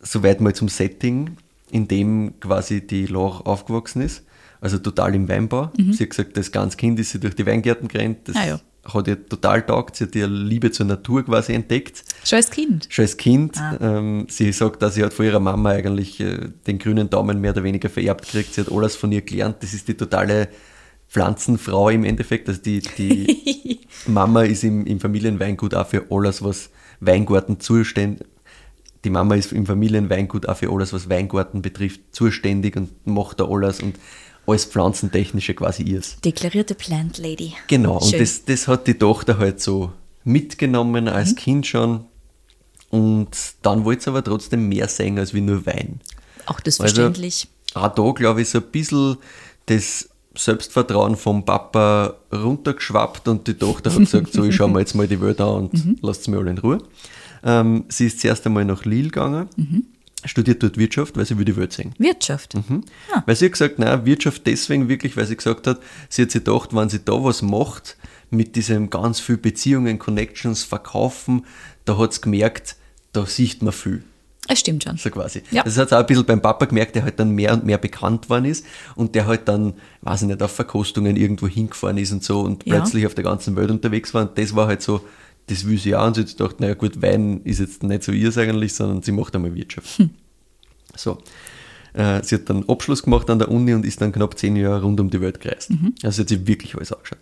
Soweit mal zum Setting, in dem quasi die Laure aufgewachsen ist. Also total im Weinbau. Sie hat gesagt, das ganz Kind ist sie durch die Weingärten gerannt. Das
Ah ja.
hat ihr total taugt. Sie hat ihre Liebe zur Natur quasi entdeckt.
Schon als Kind.
Schon als Kind.
Ah.
Ähm, sie sagt, dass sie hat von ihrer Mama eigentlich äh, den grünen Daumen mehr oder weniger vererbt gekriegt. Sie hat alles von ihr gelernt. Das ist die totale Pflanzenfrau im Endeffekt. Also die, die Mama ist im, im Familienweingut auch für alles, was Weingarten zuständig die Mama ist im Familienweingut auch für alles, was Weingarten betrifft, zuständig und macht da alles und alles Pflanzentechnische quasi ihrs.
Deklarierte Plant Lady.
Genau, und
Schön.
das, das hat die Tochter halt so mitgenommen als Kind schon. Und dann wollte sie aber trotzdem mehr sehen als wie nur Wein.
Auch das
Also,
verständlich.
Auch da, glaube ich, so ein bisschen das Selbstvertrauen vom Papa runtergeschwappt und die Tochter hat gesagt, so, ich schaue mir jetzt mal die Welt an und lasst mir alle in Ruhe. Ähm, sie ist zuerst einmal nach Lille gegangen, studiert dort Wirtschaft, weil sie will die Welt sehen.
Wirtschaft.
Mhm. Weil sie hat gesagt, nein, Wirtschaft deswegen wirklich, weil sie gesagt hat, sie hat sich gedacht, wenn sie da was macht, mit diesem ganz viel Beziehungen, Connections, Verkaufen, da hat sie gemerkt, da sieht man viel.
Es stimmt schon.
So quasi.
Ja.
Das hat sie auch ein bisschen beim Papa gemerkt, der halt dann mehr und mehr bekannt worden ist und der halt dann, weiß ich nicht, auf Verkostungen irgendwo hingefahren ist und so und
Ja.
plötzlich auf der ganzen Welt unterwegs war. Und das war halt so, das will sie auch. Und sie hat gedacht, naja gut, Wein ist jetzt nicht so ihrs eigentlich, sondern sie macht einmal Wirtschaft.
Hm.
So. Äh, sie hat dann Abschluss gemacht an der Uni und ist dann knapp zehn Jahre rund um die Welt gereist. Also sie hat sich wirklich alles angeschaut.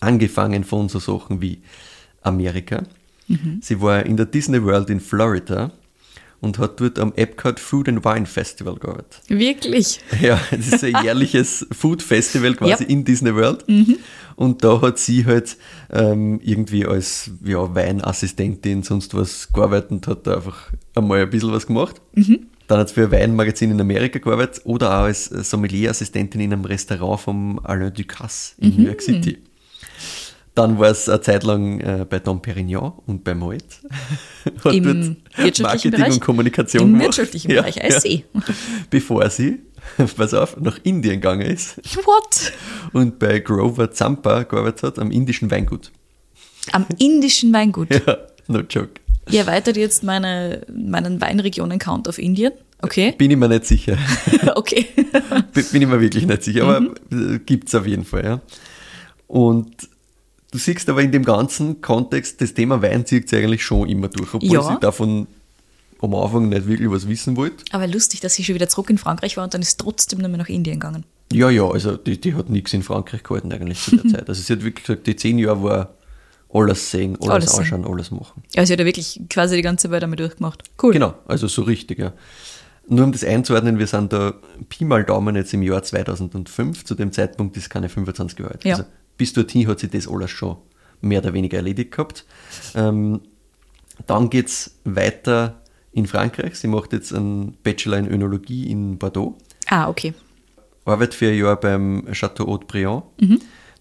Angefangen von so Sachen wie Amerika. Sie war in der Disney World in Florida und hat dort am Epcot Food and Wine Festival gearbeitet.
Wirklich.
Ja, das ist ein jährliches Food Festival quasi
Ja.
in Disney World. Und da hat sie halt ähm, irgendwie als ja, Weinassistentin, sonst was gearbeitet und hat da einfach einmal ein bisschen was gemacht. Dann hat sie für ein Weinmagazin in Amerika gearbeitet oder auch als Sommelier-Assistentin in einem Restaurant vom Alain Ducasse in New York City. Dann war es eine Zeit lang äh, bei Dom Perignon und bei Moet. Hat
Im
Marketing
Bereich?
und Kommunikation
Im
gemacht.
wirtschaftlichen Bereich, I see.
Bevor sie, pass auf, nach Indien gegangen ist
What?
und bei Grover Zampa gearbeitet hat, am indischen Weingut.
Am indischen Weingut.
Ja, no joke.
Ihr erweitert jetzt meine, meinen Weinregionen-Count auf Indien. Okay.
Bin ich mir nicht sicher.
okay.
Bin ich mir wirklich nicht sicher, aber äh, gibt es auf jeden Fall, ja. Und du siehst aber in dem ganzen Kontext, das Thema Wein zieht sich eigentlich schon immer durch, obwohl
Ja.
sie davon am Anfang nicht wirklich was wissen wollte.
Aber lustig, dass sie schon wieder zurück in Frankreich war und dann ist trotzdem mehr nach Indien gegangen.
Ja, ja, also die, die hat nichts in Frankreich gehalten eigentlich zu der Zeit. Also sie hat wirklich gesagt, die zehn Jahre war alles sehen, alles,
Alles sehen.
anschauen, alles machen.
Also sie hat ja wirklich quasi die ganze Welt damit durchgemacht. Cool.
Genau, also so richtig, ja. Nur um das einzuordnen, wir sind da Pi mal Daumen jetzt im Jahr 2005, zu dem Zeitpunkt ist keine 25 Jahre alt.
Ja.
Also bis dorthin hat sie das alles schon mehr oder weniger erledigt gehabt. Ähm, dann geht es weiter in Frankreich. Sie macht jetzt einen Bachelor in Önologie in Bordeaux.
Ah, okay.
arbeitet für ein Jahr beim Chateau Haute-Briand.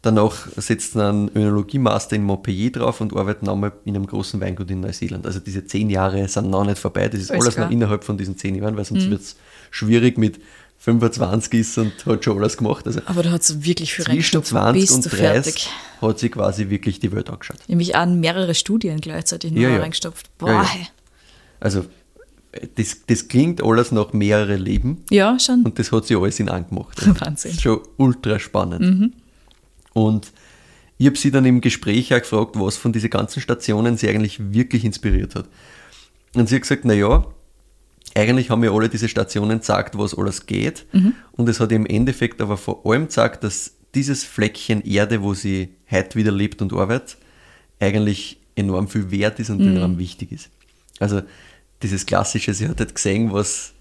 Danach setzt sie einen Önologie-Master in Montpellier drauf und arbeitet nochmal in einem großen Weingut in Neuseeland. Also diese zehn Jahre sind noch nicht vorbei. Das ist
Alles
alles, noch innerhalb von diesen zehn Jahren, weil sonst wird es schwierig mit 25 ist und hat schon alles gemacht. Also
Aber da hat sie wirklich viel
zwischen
reingestopft.
20
Bist
und
du
30
fertig.
hat sie quasi wirklich die Welt angeschaut.
Nämlich an mehrere Studien gleichzeitig
Ja, ja.
reingestopft. Boah.
Ja,
Ja,
ja. Also das, das klingt alles nach mehrere Leben
schon.
und das hat sie alles in angemacht. Also
Wahnsinn.
Das ist schon ultra spannend. Und ich habe sie dann im Gespräch auch gefragt, was von diesen ganzen Stationen sie eigentlich wirklich inspiriert hat. Und sie hat gesagt, naja, eigentlich haben mir alle diese Stationen gesagt, was alles geht. Und es hat im Endeffekt aber vor allem gesagt, dass dieses Fleckchen Erde, wo sie heute wieder lebt und arbeitet, eigentlich enorm viel wert ist und enorm wichtig ist. Also dieses Klassische, sie hat halt gesehen, was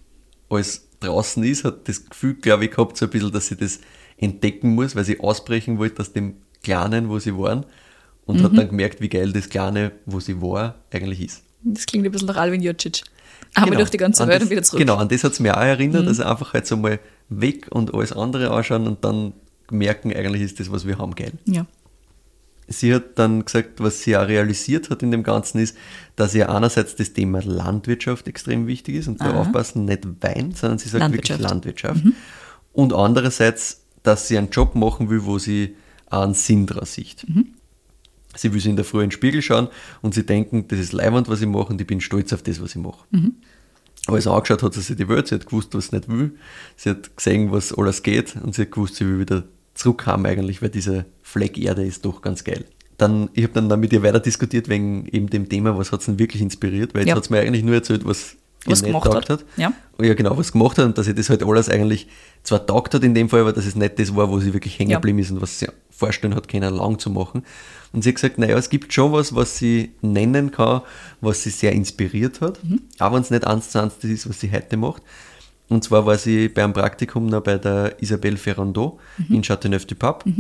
alles draußen ist, hat das Gefühl, glaube ich, gehabt, so ein bisschen, dass sie das entdecken muss, weil sie ausbrechen wollte aus dem Kleinen, wo sie waren und hat dann gemerkt, wie geil das Kleine, wo sie war, eigentlich ist.
Das klingt ein bisschen nach Alvin Jocic. Einmal durch die ganze
An
Welt
das,
und wieder zurück.
Genau, an das hat es mir auch erinnert,
Mhm.
also einfach halt so mal weg und alles andere anschauen und dann merken, eigentlich ist das, was wir haben, geil.
Ja.
sie hat dann gesagt, was sie auch realisiert hat in dem Ganzen ist, dass ihr einerseits das Thema Landwirtschaft extrem wichtig ist und da aufpassen, nicht Wein, sondern sie sagt
Landwirtschaft.
wirklich Landwirtschaft. Und andererseits, dass sie einen Job machen will, wo sie einen Sinn draus sieht. Sie will sich in der Früh in den Spiegel schauen und sie denken, das ist leibend, was ich mache und ich bin stolz auf das, was ich mache. Als sie angeschaut hat, sie sich die Welt, sie hat gewusst, was sie nicht will. Sie hat gesehen, was alles geht und sie hat gewusst, sie will wieder zurückkommen eigentlich, weil dieser Fleck Erde ist doch ganz geil. Dann, ich habe dann, dann mit ihr weiter diskutiert wegen eben dem Thema, was hat sie denn wirklich inspiriert, weil jetzt
Ja.
hat sie mir eigentlich nur erzählt, was,
Was
nicht
gemacht
taugt
hat. Ja.
Ja, genau, was gemacht hat und dass sie das halt alles eigentlich zwar taugt hat in dem Fall, aber dass es nicht das war, wo sie wirklich hängen
Ja.
geblieben ist und was sie vorstellen hat können, lang zu machen. Und sie hat gesagt, naja, es gibt schon was, was sie nennen kann, was sie sehr inspiriert hat,
Mhm.
auch wenn es nicht eins zu eins das ist, was sie heute macht. Und zwar war sie beim Praktikum noch bei der Isabelle Ferrando
Mhm.
in Châteauneuf-du-Pape.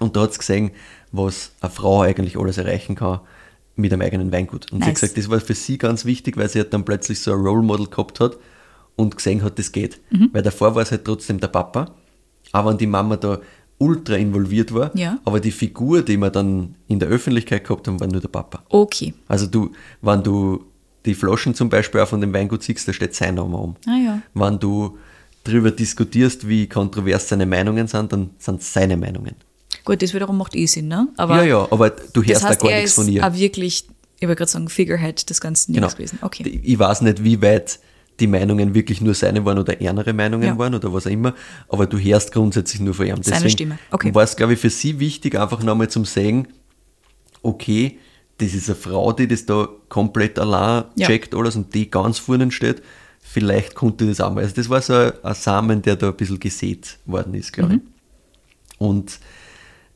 Und da hat sie gesehen, was eine Frau eigentlich alles erreichen kann mit einem eigenen Weingut. Und sie hat
Nice.
gesagt, das war für sie ganz wichtig, weil sie hat dann plötzlich so ein Role Model gehabt hat und gesehen hat, das geht.
Mhm.
Weil davor war es halt trotzdem der Papa, aber wenn die Mama da ultra involviert war,
Ja.
aber die Figur, die wir dann in der Öffentlichkeit gehabt haben, war nur der Papa.
Okay.
Also du, wenn du die Flaschen zum Beispiel auch von dem Weingut siehst, da steht sein Name um.
Ah ja.
Wenn du darüber diskutierst, wie kontrovers seine Meinungen sind, dann sind es seine Meinungen.
Gut, das wiederum macht eh Sinn, ne? Aber
ja, ja, aber du
das
hörst
heißt,
da gar
er
nichts
ist
von ihr.
auch wirklich, ich wollte gerade sagen, Figurehead des ganzen
Genau.
Dings gewesen. Okay.
Ich weiß nicht, wie weit die Meinungen wirklich nur seine waren oder ernere Meinungen
Ja.
waren oder was auch immer, aber du hörst grundsätzlich nur von ihm.
Seine Stimme. Okay.
war es, glaube ich, für sie wichtig, einfach nochmal zum sagen, okay, das ist eine Frau, die das da komplett allein
Ja.
checkt alles und die ganz vorne steht. Vielleicht konnte das auch mal. Also das war so ein, ein Samen, der da ein bisschen gesät worden ist, glaube ich.
Mhm.
Und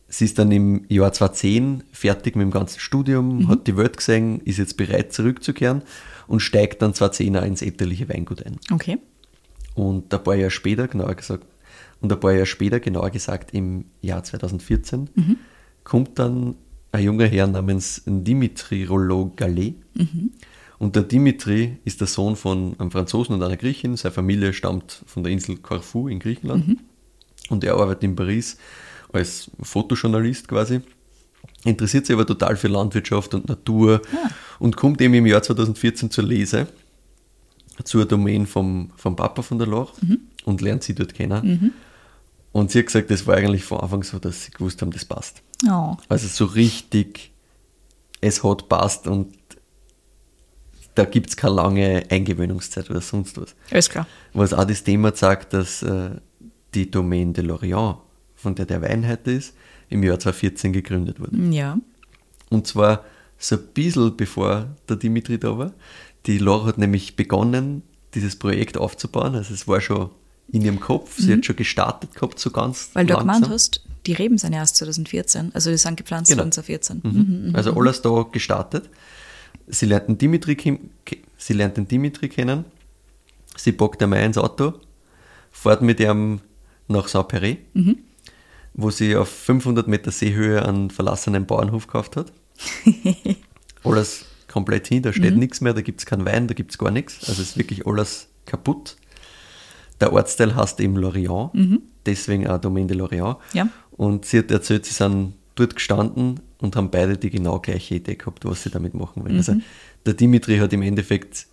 sie ist dann im Jahr 2010 fertig mit dem ganzen Studium,
Mhm.
hat die Welt gesehen, ist jetzt bereit zurückzukehren und steigt dann 2010 auch ins elterliche Weingut ein.
Okay.
Und ein paar Jahre später, genauer gesagt, und ein paar Jahre später, genauer gesagt im Jahr 2014, kommt dann ein junger Herr namens Dimitri Rollo Gallet. Und der Dimitri ist der Sohn von einem Franzosen und einer Griechin. Seine Familie stammt von der Insel Corfu in Griechenland. Und er arbeitet in Paris als Fotojournalist quasi. Interessiert sich aber total für Landwirtschaft und Natur und kommt eben im Jahr 2014 zur Lese zur Domain vom, vom Papa von der Loch und lernt sie dort kennen. Und sie hat gesagt, das war eigentlich von Anfang so, dass sie gewusst haben, das passt.
Oh.
Also so richtig, es hat passt und da gibt es keine lange Eingewöhnungszeit oder sonst was.
Alles klar.
Was auch das Thema sagt, dass äh, die Domaine de Lorient, von der der Wein heute ist, im Jahr 2014 gegründet wurde.
Ja.
Und zwar so ein bisschen bevor der Dimitri da war. Die Laura hat nämlich begonnen, dieses Projekt aufzubauen. Also es war schon in ihrem Kopf. Sie hat schon gestartet gehabt, so ganz
Mhm. Weil du
langsam.
gemeint hast, die Reben sind ja erst 2014. Also die sind gepflanzt
Genau.
worden 2014. Mhm.
Also alles da gestartet. Sie lernt den Dimitri, sie lernt den Dimitri kennen. Sie packt einmal ins Auto, fährt mit ihm nach Saint-Péret,
Mhm.
Wo sie auf 500 Meter Seehöhe einen verlassenen Bauernhof gekauft hat. alles komplett hin, da
Mhm.
steht nichts mehr, da gibt es keinen Wein, da gibt es gar nichts. Also ist wirklich alles kaputt. Der Ortsteil heißt eben Lorient, deswegen auch Domaine de Lorient.
Mhm. Ja.
Und sie hat erzählt, sie sind dort gestanden und haben beide die genau gleiche Idee gehabt, was sie damit machen wollen.
Mhm.
Also der Dimitri hat im Endeffekt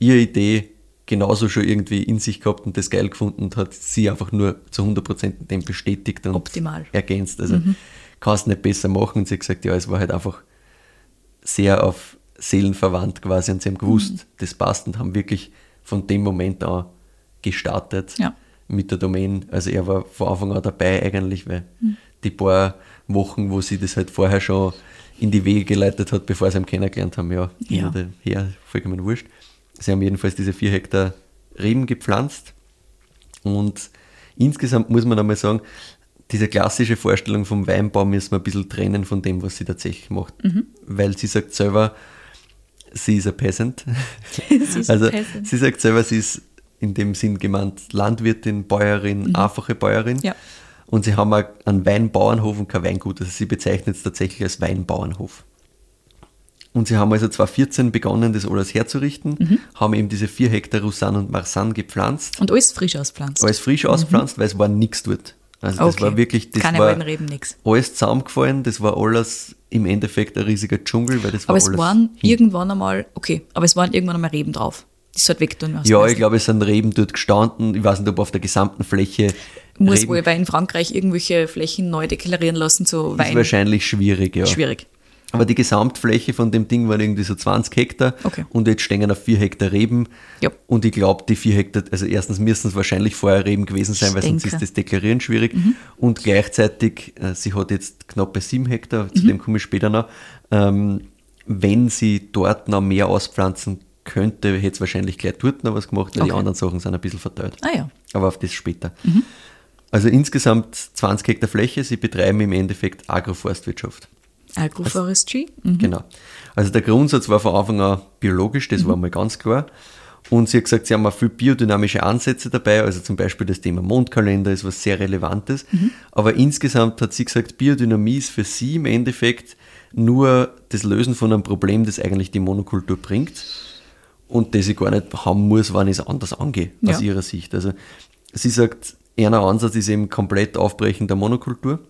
ihre Idee genauso schon irgendwie in sich gehabt und das geil gefunden und hat sie einfach nur zu 100% dem bestätigt und
Optimal.
ergänzt. Also kann es nicht besser machen. Und sie hat gesagt, ja, es war halt einfach sehr auf Seelenverwandt quasi und sie haben gewusst,
Mhm.
das passt und haben wirklich von dem Moment an gestartet
Ja.
mit der Domain. Also er war von Anfang an dabei eigentlich, weil
Mhm.
die paar Wochen, wo sie das halt vorher schon in die Wege geleitet hat, bevor sie ihn kennengelernt haben, ja,
Ja.
oder her, vollkommen wurscht. Sie haben jedenfalls diese vier Hektar Reben gepflanzt und insgesamt muss man einmal sagen, diese klassische Vorstellung vom Weinbau müssen wir ein bisschen trennen von dem, was sie tatsächlich macht. Weil sie sagt selber, sie ist ein Peasant.
Sie
also
Peasant.
sie sagt selber, sie ist in dem Sinn gemeint Landwirtin, Bäuerin, einfache Bäuerin.
Ja.
Und sie haben auch einen Weinbauernhof und kein Weingut. Also sie bezeichnet es tatsächlich als Weinbauernhof. Und sie haben also 2014 begonnen, das alles herzurichten,
Mhm.
haben eben diese vier Hektar Roussanne und Marsanne gepflanzt
Und alles frisch auspflanzt.
alles frisch auspflanzt, weil es war nichts dort. Also das
Okay.
war wirklich, das
Keine
war
Reben, nix.
alles zusammengefallen, das war alles im Endeffekt ein riesiger Dschungel, weil das
Aber
war
es
alles
waren
hin-
irgendwann einmal, okay, aber es waren irgendwann einmal Reben drauf. Die sollte weg tun.
Ja, ich glaube, es sind Reben dort gestanden. Ich weiß nicht, ob auf der gesamten Fläche
Muss
Reben
wohl, weil in Frankreich irgendwelche Flächen neu deklarieren lassen, so
ist
Wein.
wahrscheinlich schwierig, ja.
Schwierig.
Aber die Gesamtfläche von dem Ding waren irgendwie so 20 Hektar
Okay.
und jetzt stehen auf 4 Hektar Reben.
Ja.
Und ich glaube, die 4 Hektar, also erstens müssen es wahrscheinlich vorher Reben gewesen sein,
Ich
weil sonst
denke. Mhm.
ist das Deklarieren schwierig. Und gleichzeitig, äh, sie hat jetzt knapp bei 7 Hektar,
Mhm.
zu dem komme ich später noch. Ähm, wenn sie dort noch mehr auspflanzen könnte, hätte es wahrscheinlich gleich dort noch was gemacht, weil die
Okay.
anderen Sachen sind ein bisschen verteilt.
Ah ja.
Aber auf das später. Also insgesamt 20 Hektar Fläche, sie betreiben im Endeffekt Agroforstwirtschaft.
Agroforestry. Mhm.
Genau. Also der Grundsatz war von Anfang an biologisch, das war mal ganz klar. Und sie hat gesagt, sie haben auch viel biodynamische Ansätze dabei, also zum Beispiel das Thema Mondkalender ist was sehr Relevantes. Aber insgesamt hat sie gesagt, Biodynamie ist für sie im Endeffekt nur das Lösen von einem Problem, das eigentlich die Monokultur bringt und das ich gar nicht haben muss, wenn ich es anders angehe, aus
Ja.
ihrer Sicht. Also sie sagt, einer Ansatz ist eben komplett Aufbrechen der Monokultur.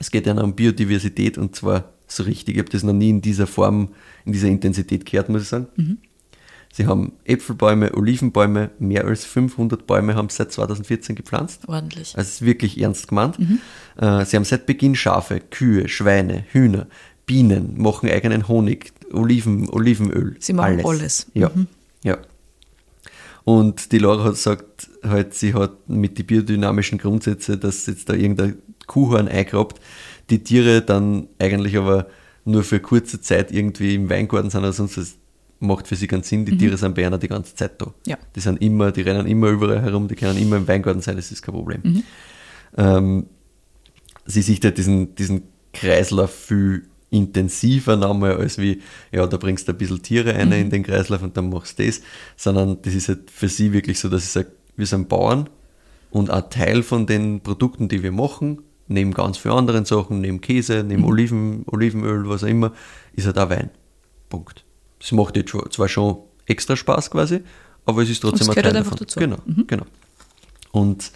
Es geht ja um Biodiversität und zwar so richtig. Ich habe das noch nie in dieser Form, in dieser Intensität gehört, muss ich sagen. Sie haben Äpfelbäume, Olivenbäume, mehr als 500 Bäume haben sie seit 2014 gepflanzt.
Ordentlich.
Also es ist wirklich ernst gemeint. Äh, sie haben seit Beginn Schafe, Kühe, Schweine, Hühner, Bienen, machen eigenen Honig, Oliven, Olivenöl.
Sie machen alles.
Ja, ja. Und die Laura hat gesagt, halt, sie hat mit den biodynamischen Grundsätzen, dass jetzt da irgendein Kuhhorn eingrabt, die Tiere dann eigentlich aber nur für kurze Zeit irgendwie im Weingarten sind oder sonst das macht für sie keinen Sinn. Die Tiere sind bei einer die ganze Zeit da.
Mhm. Ja.
Die sind immer, die rennen immer überall herum, die können immer im Weingarten sein, das ist kein Problem.
Mhm.
Ähm, sie sieht halt diesen, diesen Kreislauf viel intensiver nochmal als wie, ja, da bringst du ein bisschen Tiere ein
Mhm.
in den Kreislauf und dann machst du das, sondern das ist halt für sie wirklich so, dass sie sagt, wir sind Bauern und ein Teil von den Produkten, die wir machen, neben ganz vielen anderen Sachen, neben Käse,
Mhm.
neben Oliven, Olivenöl, was auch immer, ist halt auch Wein. Punkt. Es macht jetzt schon- zwar schon extra Spaß quasi, aber es ist trotzdem ein Teil
halt
davon.
dazu.
Genau, genau. Und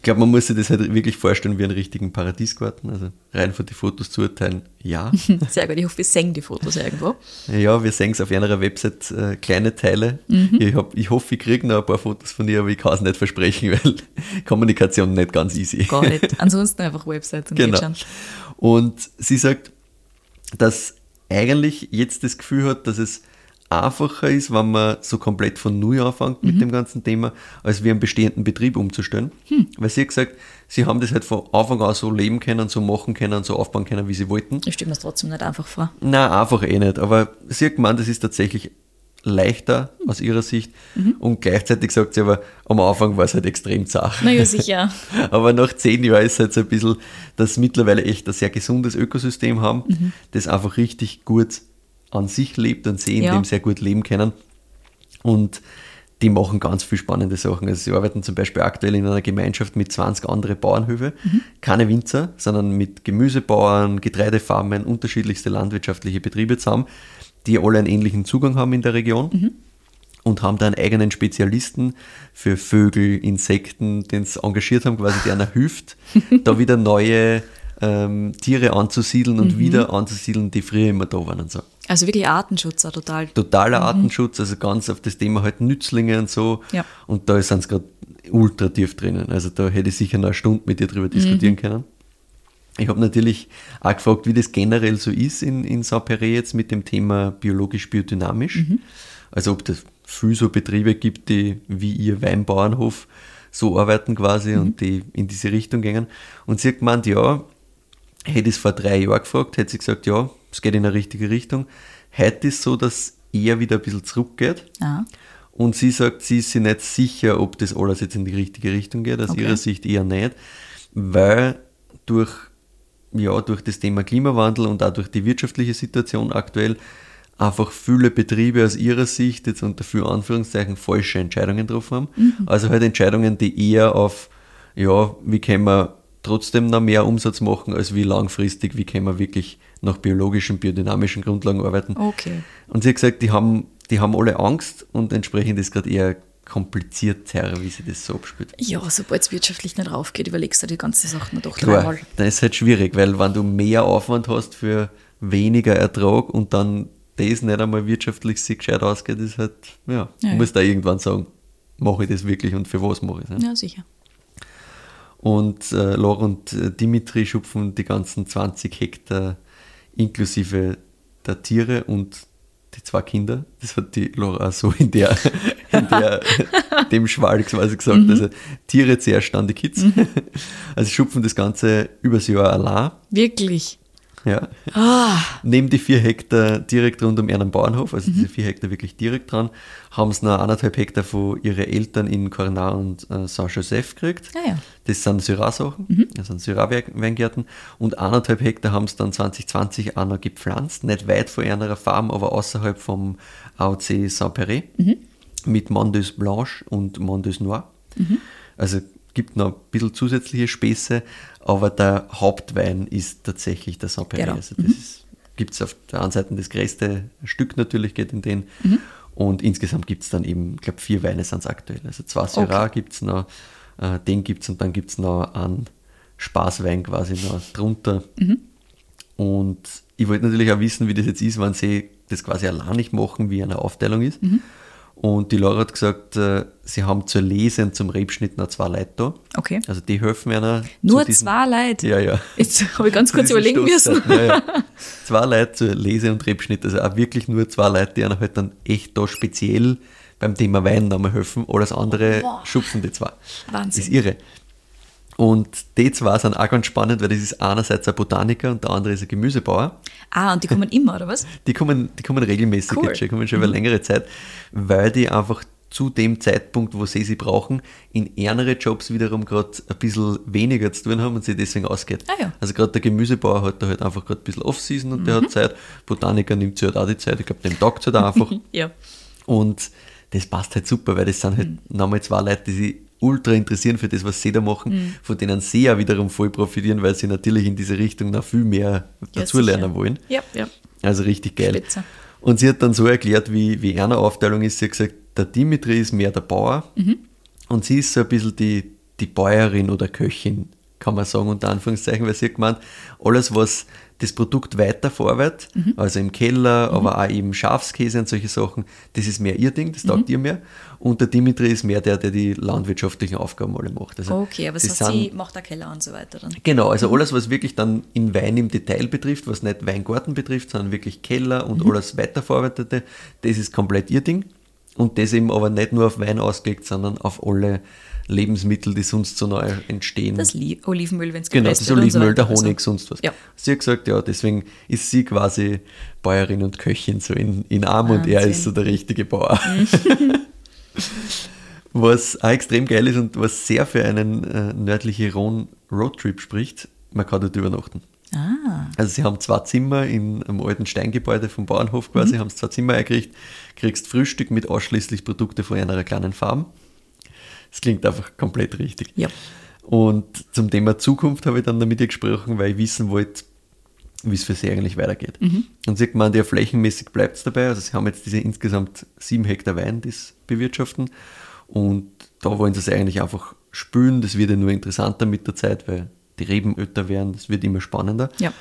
ich glaube, man muss sich das halt wirklich vorstellen wie einen richtigen Paradiesgarten. Also rein von den Fotos zu urteilen, ja.
Sehr gut. Ich hoffe, wir sehen die Fotos irgendwo.
ja, wir sehen es auf einer Website, äh, kleine Teile.
Mhm.
Ich, hab, ich hoffe, ich kriege noch ein paar Fotos von dir, aber ich kann es nicht versprechen, weil Kommunikation nicht ganz easy.
Gar nicht. Ansonsten einfach Websites und
Genau.
geht schon.
Und sie sagt, dass eigentlich jetzt das Gefühl hat, dass es einfacher ist, wenn man so komplett von Null anfängt mit dem ganzen Thema, als wie einen bestehenden Betrieb umzustellen. Weil sie hat gesagt, sie haben das halt von Anfang an so leben können, so machen können, so aufbauen können, wie sie wollten.
Ich stelle mir das trotzdem nicht einfach vor.
Nein, einfach eh nicht. Aber sie hat gemeint, das ist tatsächlich leichter aus ihrer Sicht. Und gleichzeitig sagt sie aber, am Anfang war es halt extrem zart.
Naja, sicher.
Aber nach zehn Jahren ist es halt so ein bisschen, dass sie mittlerweile echt ein sehr gesundes Ökosystem haben,
Mhm.
das einfach richtig gut an sich lebt und sie in
Ja.
dem sehr gut leben können. Und die machen ganz viel spannende Sachen. Also sie arbeiten zum Beispiel aktuell in einer Gemeinschaft mit 20 anderen Bauernhöfe.
Mhm.
Keine Winzer, sondern mit Gemüsebauern, Getreidefarmen, unterschiedlichste landwirtschaftliche Betriebe zusammen, die alle einen ähnlichen Zugang haben in der Region
Mhm.
und haben da einen eigenen Spezialisten für Vögel, Insekten, den sie engagiert haben, quasi der einer hilft, da wieder neue ähm, Tiere anzusiedeln
Mhm.
und wieder anzusiedeln, die früher immer da waren und so.
Also wirklich Artenschutz auch total.
Totaler Artenschutz, also ganz auf das Thema halt Nützlinge und so.
Ja.
Und da sind sie gerade ultra tief drinnen. Also da hätte ich sicher noch eine Stunde mit dir drüber diskutieren können. Ich habe natürlich auch gefragt, wie das generell so ist in, in Saint-Péret jetzt mit dem Thema biologisch-biodynamisch. Also ob das viel so Betriebe gibt, die wie ihr Weinbauernhof so arbeiten quasi und die in diese Richtung gehen. Und sie hat gemeint, ja, hätte ich es vor drei Jahren gefragt, hätte sie gesagt, ja, es geht in eine richtige Richtung. Heute ist es so, dass eher wieder ein bisschen zurückgeht.
Ah.
Und sie sagt, sie ist sich nicht sicher, ob das alles jetzt in die richtige Richtung geht. Aus
Okay.
ihrer Sicht eher nicht, weil durch, ja, durch das Thema Klimawandel und auch durch die wirtschaftliche Situation aktuell einfach viele Betriebe aus ihrer Sicht jetzt unter viel Anführungszeichen falsche Entscheidungen getroffen haben. Also halt Entscheidungen, die eher auf, ja, wie können wir trotzdem noch mehr Umsatz machen, als wie langfristig, wie können wir wirklich nach biologischen, biodynamischen Grundlagen arbeiten.
Okay.
Und sie hat gesagt, die haben, die haben alle Angst und entsprechend ist gerade eher komplizierter, wie sie das so abspielt.
Ja, sobald es wirtschaftlich nicht raufgeht, überlegst du die ganze Sache noch doch
Klar,
dreimal.
dann ist halt schwierig, weil wenn du mehr Aufwand hast für weniger Ertrag und dann das nicht einmal wirtschaftlich sich gescheit ausgeht, ist halt, ja,
Ja,
du musst da irgendwann sagen, mache ich das wirklich und für was mache ich es. Ja?
Ja, sicher.
Und äh, Laura und äh, Dimitri schupfen die ganzen 20 Hektar inklusive der Tiere und die zwei Kinder. Das hat die Laura so in der, in der dem Schwall quasi gesagt.
Mhm.
Also Tiere zuerst, dann die Kids. Also sie schupfen das Ganze übers Jahr allein.
Wirklich.
Ja.
Ah,
Neben die vier Hektar direkt rund um ihren Bauernhof, also
Mhm.
diese vier Hektar wirklich direkt dran, haben sie noch anderthalb Hektar von ihren Eltern in Coronat und äh, Saint-Joseph gekriegt.
Ja, ja.
Das sind Syrah-Sachen,
Mhm.
das sind Syrah-Weingärten. Und anderthalb Hektar haben sie dann 2020 auch noch gepflanzt, nicht weit von einer Farm, aber außerhalb vom AOC Saint-Péret
Mhm.
mit Mondeuse Blanche und Mondeuse Noir.
Mhm.
Also gibt noch ein bisschen zusätzliche Späße, aber der Hauptwein ist tatsächlich der Saint-Péret.
Genau.
Also das gibt es auf der einen Seite das größte Stück natürlich, geht in den.
Mhm.
Und insgesamt gibt es dann eben, ich glaube, vier Weine sind es aktuell. Also zwei Syrah gibt es noch, äh, den gibt es und dann gibt es noch einen Spaßwein quasi noch drunter.
Mhm.
Und ich wollte natürlich auch wissen, wie das jetzt ist, wenn sie das quasi allein nicht machen, wie eine Aufteilung ist.
Mhm.
Und die Laura hat gesagt, äh, sie haben zur Lese und zum Rebschnitt noch zwei Leute da.
Okay.
Also die helfen einer.
Nur
zu diesem-
zwei Leute.
Ja, ja.
Jetzt habe ich ganz kurz
diesen
überlegen müssen.
Ja, ja. Zwei Leute zur Lese- und Rebschnitt. Also auch wirklich nur zwei Leute, die einer halt dann echt da speziell beim Thema Wein nochmal helfen. Alles andere
Boah.
schupfen die zwei.
Wahnsinn.
Das ist irre. Und die zwei sind auch ganz spannend, weil das ist einerseits ein Botaniker und der andere ist ein Gemüsebauer.
Ah, und die kommen immer, oder was?
Die kommen, die kommen regelmäßig
Cool.
jetzt schon, die kommen schon über längere Zeit, weil die einfach zu dem Zeitpunkt, wo sie sie brauchen, in ärmere Jobs wiederum gerade ein bisschen weniger zu tun haben und sie deswegen ausgeht.
Ah ja.
Also gerade der Gemüsebauer hat da halt einfach gerade ein bisschen Off-Season und der hat Zeit. Botaniker nimmt sich halt auch die Zeit, ich glaube, dem taugt halt auch einfach.
Ja.
Und das passt halt super, weil das sind halt
Mhm.
nochmal zwei Leute, die sich ultra interessieren für das, was sie da machen,
Mhm.
von denen sie ja wiederum voll profitieren, weil sie natürlich in diese Richtung noch viel mehr dazulernen
sicher.
wollen.
Ja, ja.
Also richtig geil.
Spitze.
Und sie hat dann so erklärt, wie, wie eine Aufteilung ist. Sie hat gesagt, der Dimitri ist mehr der Bauer und sie ist so ein bisschen die, die Bäuerin oder Köchin, kann man sagen, unter Anführungszeichen, weil sie hat gemeint, alles, was das Produkt weiterverarbeitet, also im Keller, aber auch eben Schafskäse und solche Sachen, das ist mehr ihr Ding, das taugt ihr mehr. Und der Dimitri ist mehr der, der die landwirtschaftlichen Aufgaben alle macht. Also
Okay, aber
das sind-
sie macht der Keller und so weiter dann.
Genau, also alles, was wirklich dann in Wein im Detail betrifft, was nicht Weingarten betrifft, sondern wirklich Keller und alles weiterverarbeitete, das ist komplett ihr Ding. Und das eben aber nicht nur auf Wein ausgelegt, sondern auf alle Lebensmittel, die sonst so neu entstehen.
Das Li Olivenöl, wenn es
genau, das Olivenöl, der
Also,
Honig, sonst was.
Ja.
Sie hat gesagt, ja, deswegen ist sie quasi Bäuerin und Köchin so in, in Arm und er
Wahnsinn.
ist so der richtige Bauer. Was auch extrem geil ist und was sehr für einen äh, nördliche Rhone Roadtrip spricht, man kann dort übernachten.
Ah,
Also sie haben zwei Zimmer in einem alten Steingebäude vom Bauernhof quasi, haben sie zwei Zimmer eingerichtet, kriegst Frühstück mit ausschließlich Produkte von einer kleinen Farm. Das klingt einfach komplett richtig.
ja.
Und zum Thema Zukunft habe ich dann damit gesprochen, weil ich wissen wollte, wie es für sie eigentlich weitergeht. Und sie hat gemeint, ja, flächenmäßig bleibt es dabei. Also sie haben jetzt diese insgesamt sieben Hektar Wein, die sie bewirtschaften. Und da wollen sie es eigentlich einfach spülen. Das wird ja nur interessanter mit der Zeit, weil die Reben öter werden. Das wird immer spannender.
Ja.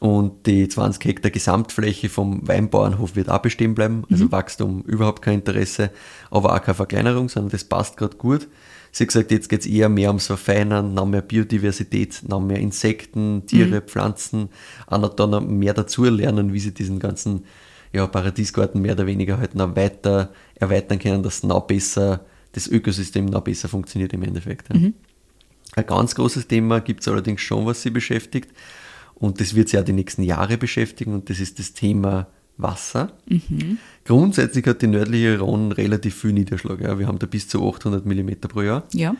Und die 20 Hektar Gesamtfläche vom Weinbauernhof wird auch bestehen bleiben. Also Wachstum überhaupt kein Interesse, aber auch keine Verkleinerung, sondern das passt gerade gut. Sie hat gesagt, jetzt geht es eher mehr ums Verfeinern, noch mehr Biodiversität, noch mehr Insekten, Tiere, Pflanzen, auch noch dann noch mehr dazu lernen, wie sie diesen ganzen ja, Paradiesgarten mehr oder weniger halt noch weiter erweitern können, dass noch besser, das Ökosystem noch besser funktioniert im Endeffekt. Ja. Ein ganz großes Thema gibt es allerdings schon, was sie beschäftigt. Und das wird sie auch die nächsten Jahre beschäftigen. Und das ist das Thema Wasser. Grundsätzlich hat die nördliche Rhone relativ viel Niederschlag. Ja. Wir haben da bis zu 800 mm pro Jahr.
Ja.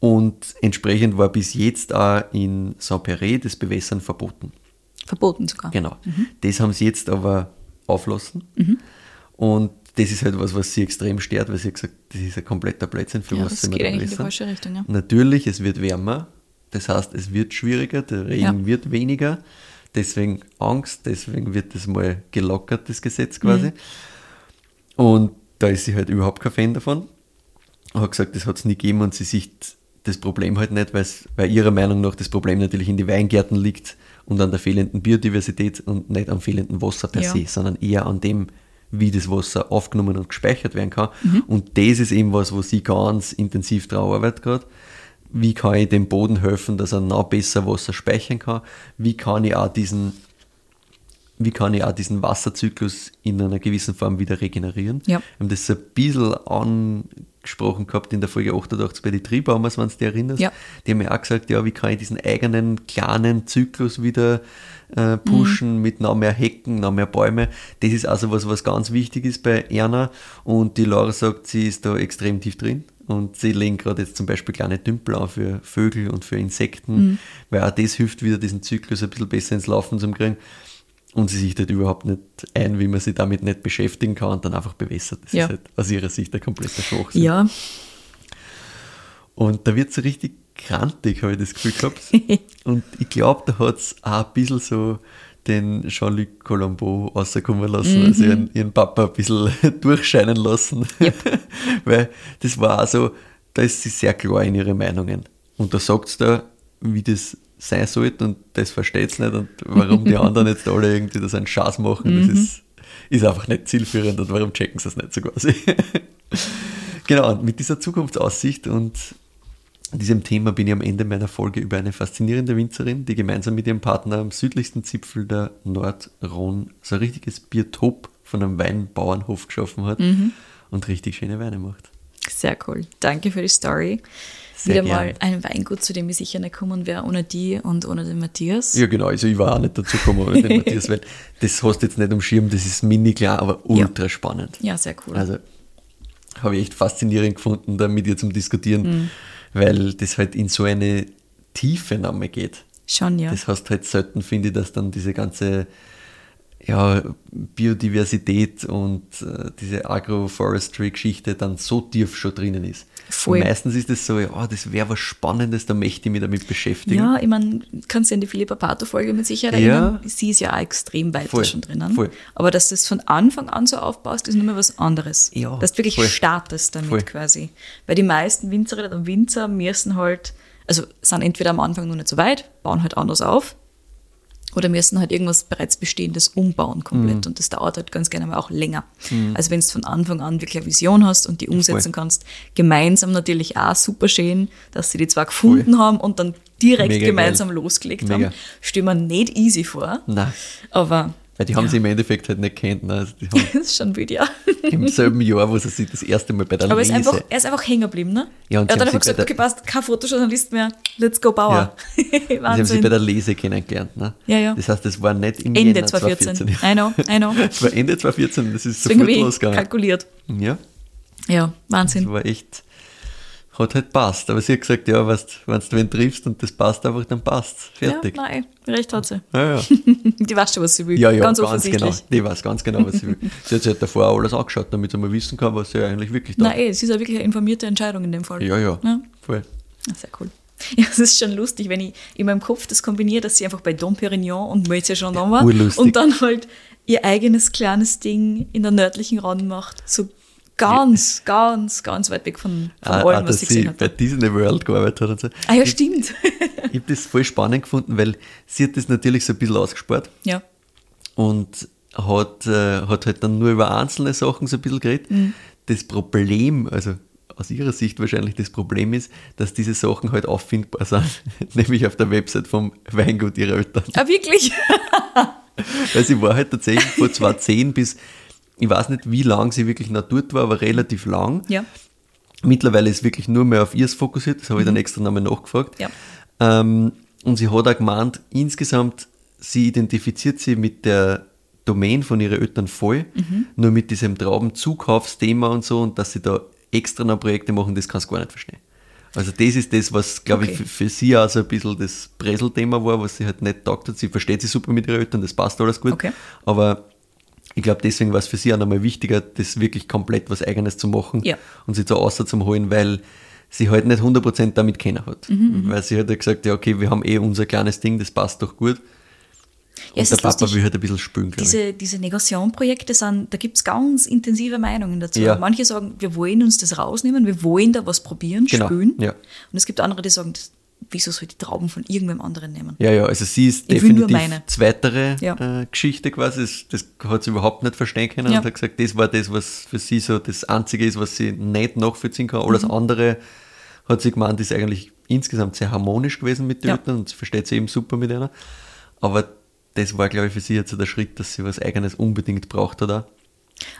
Und entsprechend war bis jetzt auch in Saint-Péret das Bewässern verboten.
Verboten sogar.
Genau. Das haben sie jetzt aber auflassen. Und das ist halt was, was sie extrem stört, weil sie hat gesagt, das ist ein kompletter Blödsinn für
Ja,
was
das
soll man
geht
da
eigentlich in die
bewässern?
falsche Richtung, ja.
Natürlich, es wird wärmer, das heißt, es wird schwieriger, der Regen
Ja.
wird weniger, deswegen Angst, deswegen wird das mal gelockert, das Gesetz quasi.
Mhm.
Und da ist sie halt überhaupt kein Fan davon. hat gesagt, das hat es nie gegeben und sie sieht das Problem halt nicht, weil ihrer Meinung nach das Problem natürlich in die Weingärten liegt und an der fehlenden Biodiversität und nicht am fehlenden Wasser per
Ja.
se, sondern eher an dem, wie das Wasser aufgenommen und gespeichert werden kann. Und das ist eben was, wo sie ganz intensiv drauf arbeitet gerade. Wie kann ich dem Boden helfen, dass er noch besser Wasser speichern kann? Wie kann ich auch diesen, wie kann ich auch diesen Wasserzyklus in einer gewissen Form wieder regenerieren?
Ja.
Wir haben das ein bisschen angesprochen gehabt in der Folge 88 bei den Triebbaumers, wenn du dich erinnerst.
Ja.
Die haben ja auch gesagt, ja, wie kann ich diesen eigenen kleinen Zyklus wieder äh, pushen mit noch mehr Hecken, noch mehr Bäume. Das ist also was, was ganz wichtig ist bei Erna. Und die Laura sagt, sie ist da extrem tief drin. Und sie legen gerade jetzt zum Beispiel kleine Tümpel an für Vögel und für Insekten, weil auch das hilft wieder, diesen Zyklus ein bisschen besser ins Laufen zu kriegen. Und sie sieht halt überhaupt nicht ein, wie man sich damit nicht beschäftigen kann und dann einfach bewässert. Das
Ja.
ist halt aus ihrer Sicht der komplette Schwachsinn.
Ja,
Und da wird sie richtig krantig, habe ich das Gefühl gehabt. und ich glaube, da hat es auch ein bisschen so den Jean-Luc Colombo rauskommen lassen, also ihren, ihren Papa ein bisschen durchscheinen lassen. Weil das war also, da ist sie sehr klar in ihre Meinungen. Und da sagt sie da, wie das sein sollte und das versteht sie nicht und warum die anderen jetzt alle irgendwie das einen Schatz machen, das ist, ist einfach nicht zielführend und warum checken sie es nicht so quasi. genau, und mit dieser Zukunftsaussicht und diesem Thema bin ich am Ende meiner Folge über eine faszinierende Winzerin, die gemeinsam mit ihrem Partner am südlichsten Zipfel der Nordrhone so ein richtiges Biotop von einem Weinbauernhof geschaffen hat und richtig schöne Weine macht.
sehr cool. Danke für die Story.
Sehr
Wieder mal
gern.
ein Weingut, zu dem ich sicher nicht kommen wäre, ohne die und ohne den Matthias.
Ja, genau, also ich war auch nicht dazu gekommen, ohne den Matthias, weil das hast du jetzt nicht am Schirm, das ist mini klar, aber ultra spannend.
Ja, sehr cool.
Also habe ich echt faszinierend gefunden, da mit ihr zum Diskutieren,
Mhm.
Weil das halt in so eine Tiefe Name geht.
Schon, ja.
Das heißt halt selten, finde ich, dass dann diese ganze ja, Biodiversität und äh, diese Agroforestry-Geschichte dann so tief schon drinnen ist.
Voll.
Und meistens ist es so, ja, das wäre was Spannendes, da möchte ich mich damit beschäftigen.
Ja, ich meine, kannst du an die Philippa Pato-Folge mit Sicherheit
Ja.
erinnern. Sie ist ja auch extrem weit
Voll,
schon drinnen.
voll.
Aber dass du das von Anfang an so aufbaust, ist nur mal was anderes.
Ja,
dass du wirklich
voll.
startest damit
Voll.
quasi. Weil die meisten Winzerinnen und Winzer müssen halt, also sind entweder am Anfang noch nicht so weit, bauen halt anders auf, oder müssen halt irgendwas bereits Bestehendes umbauen komplett.
Mhm.
Und das dauert halt ganz gerne mal auch länger. Also wenn du von Anfang an wirklich eine Vision hast und die umsetzen
Voll.
kannst, gemeinsam natürlich auch super schön, dass sie die zwar gefunden haben und dann direkt
Mega
gemeinsam
geil.
losgelegt
Mega.
haben. Stell mir nicht easy vor,
Nein,
aber
weil die haben
ja,
sie im Endeffekt halt nicht kennt. Ne? Also haben
das ist schon wild, ja.
im selben Jahr, wo sie sich das erste Mal bei der
Aber er ist,
Lese
einfach, er ist einfach hängen geblieben, ne?
Ja, und
er hat
haben
einfach gesagt, okay, passt, kein Fotojournalist mehr, let's go Bauer.
Sie haben sie
Wahnsinn.
bei der Lese kennengelernt. Ne?
Ja, ja.
Das heißt, das war nicht im
Ende
Jänner
2014.
2014.
I know, I know.
Das war Ende 2014, das ist
Deswegen
sofort losgegangen.
kalkuliert.
Ja,
Ja, Wahnsinn.
das war echt, hat halt passt. Aber sie hat gesagt, ja, weißt, wenn du wen triffst und das passt einfach, dann passt's. Fertig.
Ja, nein, recht hat sie.
Ja, ja.
Die weiß schon, was sie will.
Ja, ja,
ganz,
ganz, genau. Die weiß ganz genau, was sie will. Sie hat sich halt davor auch alles angeschaut, damit sie mal wissen kann, was sie eigentlich wirklich da
Nein, eh, es ist ja wirklich eine informierte Entscheidung in dem Fall.
Ja, ja,
Ja.
voll.
Ja, sehr cool. Ja, es ist schon lustig, wenn ich in meinem Kopf das kombiniere, dass sie einfach bei Dom Perignon und Moët Chandon war und dann halt ihr eigenes kleines Ding in der nördlichen Rand macht. So ganz, ganz, ganz weit weg von, von
Auch,
allem,
auch,
was sie gesehen hat.
bei Disney World gearbeitet hat und so.
Ah ja,
ich
stimmt.
ich habe das voll spannend gefunden, weil sie hat das natürlich so ein bisschen ausgespart
ja.
und hat, äh, hat halt dann nur über einzelne Sachen so ein bisschen geredet.
Mhm.
Das Problem, also aus ihrer Sicht wahrscheinlich das Problem ist, dass diese Sachen halt auffindbar sind, nämlich auf der Website vom Weingut ihrer Eltern.
Ah, wirklich?
Weil sie war halt tatsächlich von 2010 bis, ich weiß nicht, wie lang sie wirklich noch dort war, aber relativ lang.
Ja.
Mittlerweile ist wirklich nur mehr auf ihrs fokussiert, das habe ich dann extra nochmal nachgefragt.
Ja.
Ähm, und sie hat auch gemeint, insgesamt, sie identifiziert sie mit der Domain von ihren Eltern voll, nur mit diesem Traubenzukaufsthema und so und dass sie da extra noch Projekte machen, das kannst du gar nicht verstehen. Also das ist das, was, glaube ich,
Okay.
für, für sie auch so ein bisschen das Bresel-Thema war, was sie halt nicht taugt hat. Sie versteht sich super mit ihren Eltern, das passt alles gut.
Okay.
Aber ich glaube, deswegen war es für sie auch nochmal wichtiger, das wirklich komplett was Eigenes zu machen
Ja.
und sie zu außer zu holen, weil sie halt nicht 100% damit kennen hat.
Mhm,
Weil sie hat ja gesagt, ja okay, wir haben eh unser kleines Ding, das passt doch gut.
Ja,
und der Papa
lustig.
will halt ein bisschen spülen, glaube ich.
Diese, diese Negation-Projekte sind, da gibt es ganz intensive Meinungen dazu.
Ja.
Manche sagen, wir wollen uns das rausnehmen, wir wollen da was probieren,
Genau,
spülen.
ja.
Und es gibt andere, die sagen, das, wieso soll ich die Trauben von irgendwem anderen nehmen?
Ja, ja, also sie ist
Ich
definitiv
meine.
zweitere
Ja.
äh, Geschichte quasi. Das, das hat sie überhaupt nicht verstehen können
Ja.
und hat gesagt, das war das, was für sie so das Einzige ist, was sie nicht nachvollziehen kann.
Mhm.
Alles andere hat sie gemeint, ist eigentlich insgesamt sehr harmonisch gewesen mit den
Ja.
Und sie versteht sie eben super mit einer. Aber das war, glaube ich, für sie jetzt so der Schritt, dass sie was Eigenes unbedingt braucht hat.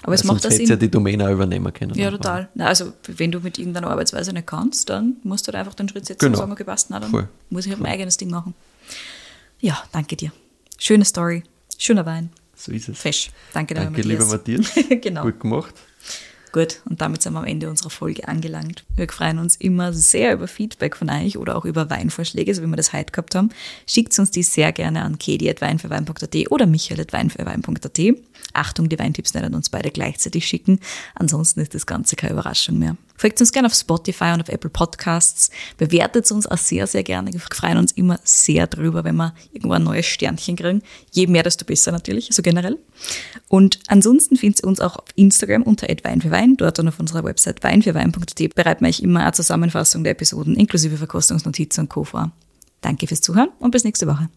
Aber es
Weil
macht das Sinn.
ja die Domäne auch übernehmen können.
Ja, total. Na, also, wenn du mit irgendeiner Arbeitsweise nicht kannst, dann musst du halt einfach den Schritt setzen
Genau.
und sagen, okay, passt, na, dann
Voll.
muss ich halt mein eigenes Ding machen. Ja, danke dir. Schöne Story. Schöner Wein.
So ist es.
Fesch. Danke,
Danke,
lieber
lieber Matthias.
genau.
Gut gemacht.
Gut, und damit sind wir am Ende unserer Folge angelangt. Wir freuen uns immer sehr über Feedback von euch oder auch über Weinvorschläge, so wie wir das heute gehabt haben. Schickt uns die sehr gerne an kedi.weinfürwein.at oder michael.weinfürwein.at. Achtung, die Weintipps nicht an uns beide gleichzeitig schicken. Ansonsten ist das Ganze keine Überraschung mehr. Folgt uns gerne auf Spotify und auf Apple Podcasts. Bewertet uns auch sehr, sehr gerne. Wir freuen uns immer sehr drüber, wenn wir irgendwo ein neues Sternchen kriegen. Je mehr, desto besser natürlich, also generell. Und ansonsten findet ihr uns auch auf Instagram unter @weinfürwein. Dort und auf unserer Website weinfürwein.at bereiten wir euch immer eine Zusammenfassung der Episoden inklusive Verkostungsnotizen und Co. vor. Danke fürs Zuhören und bis nächste Woche.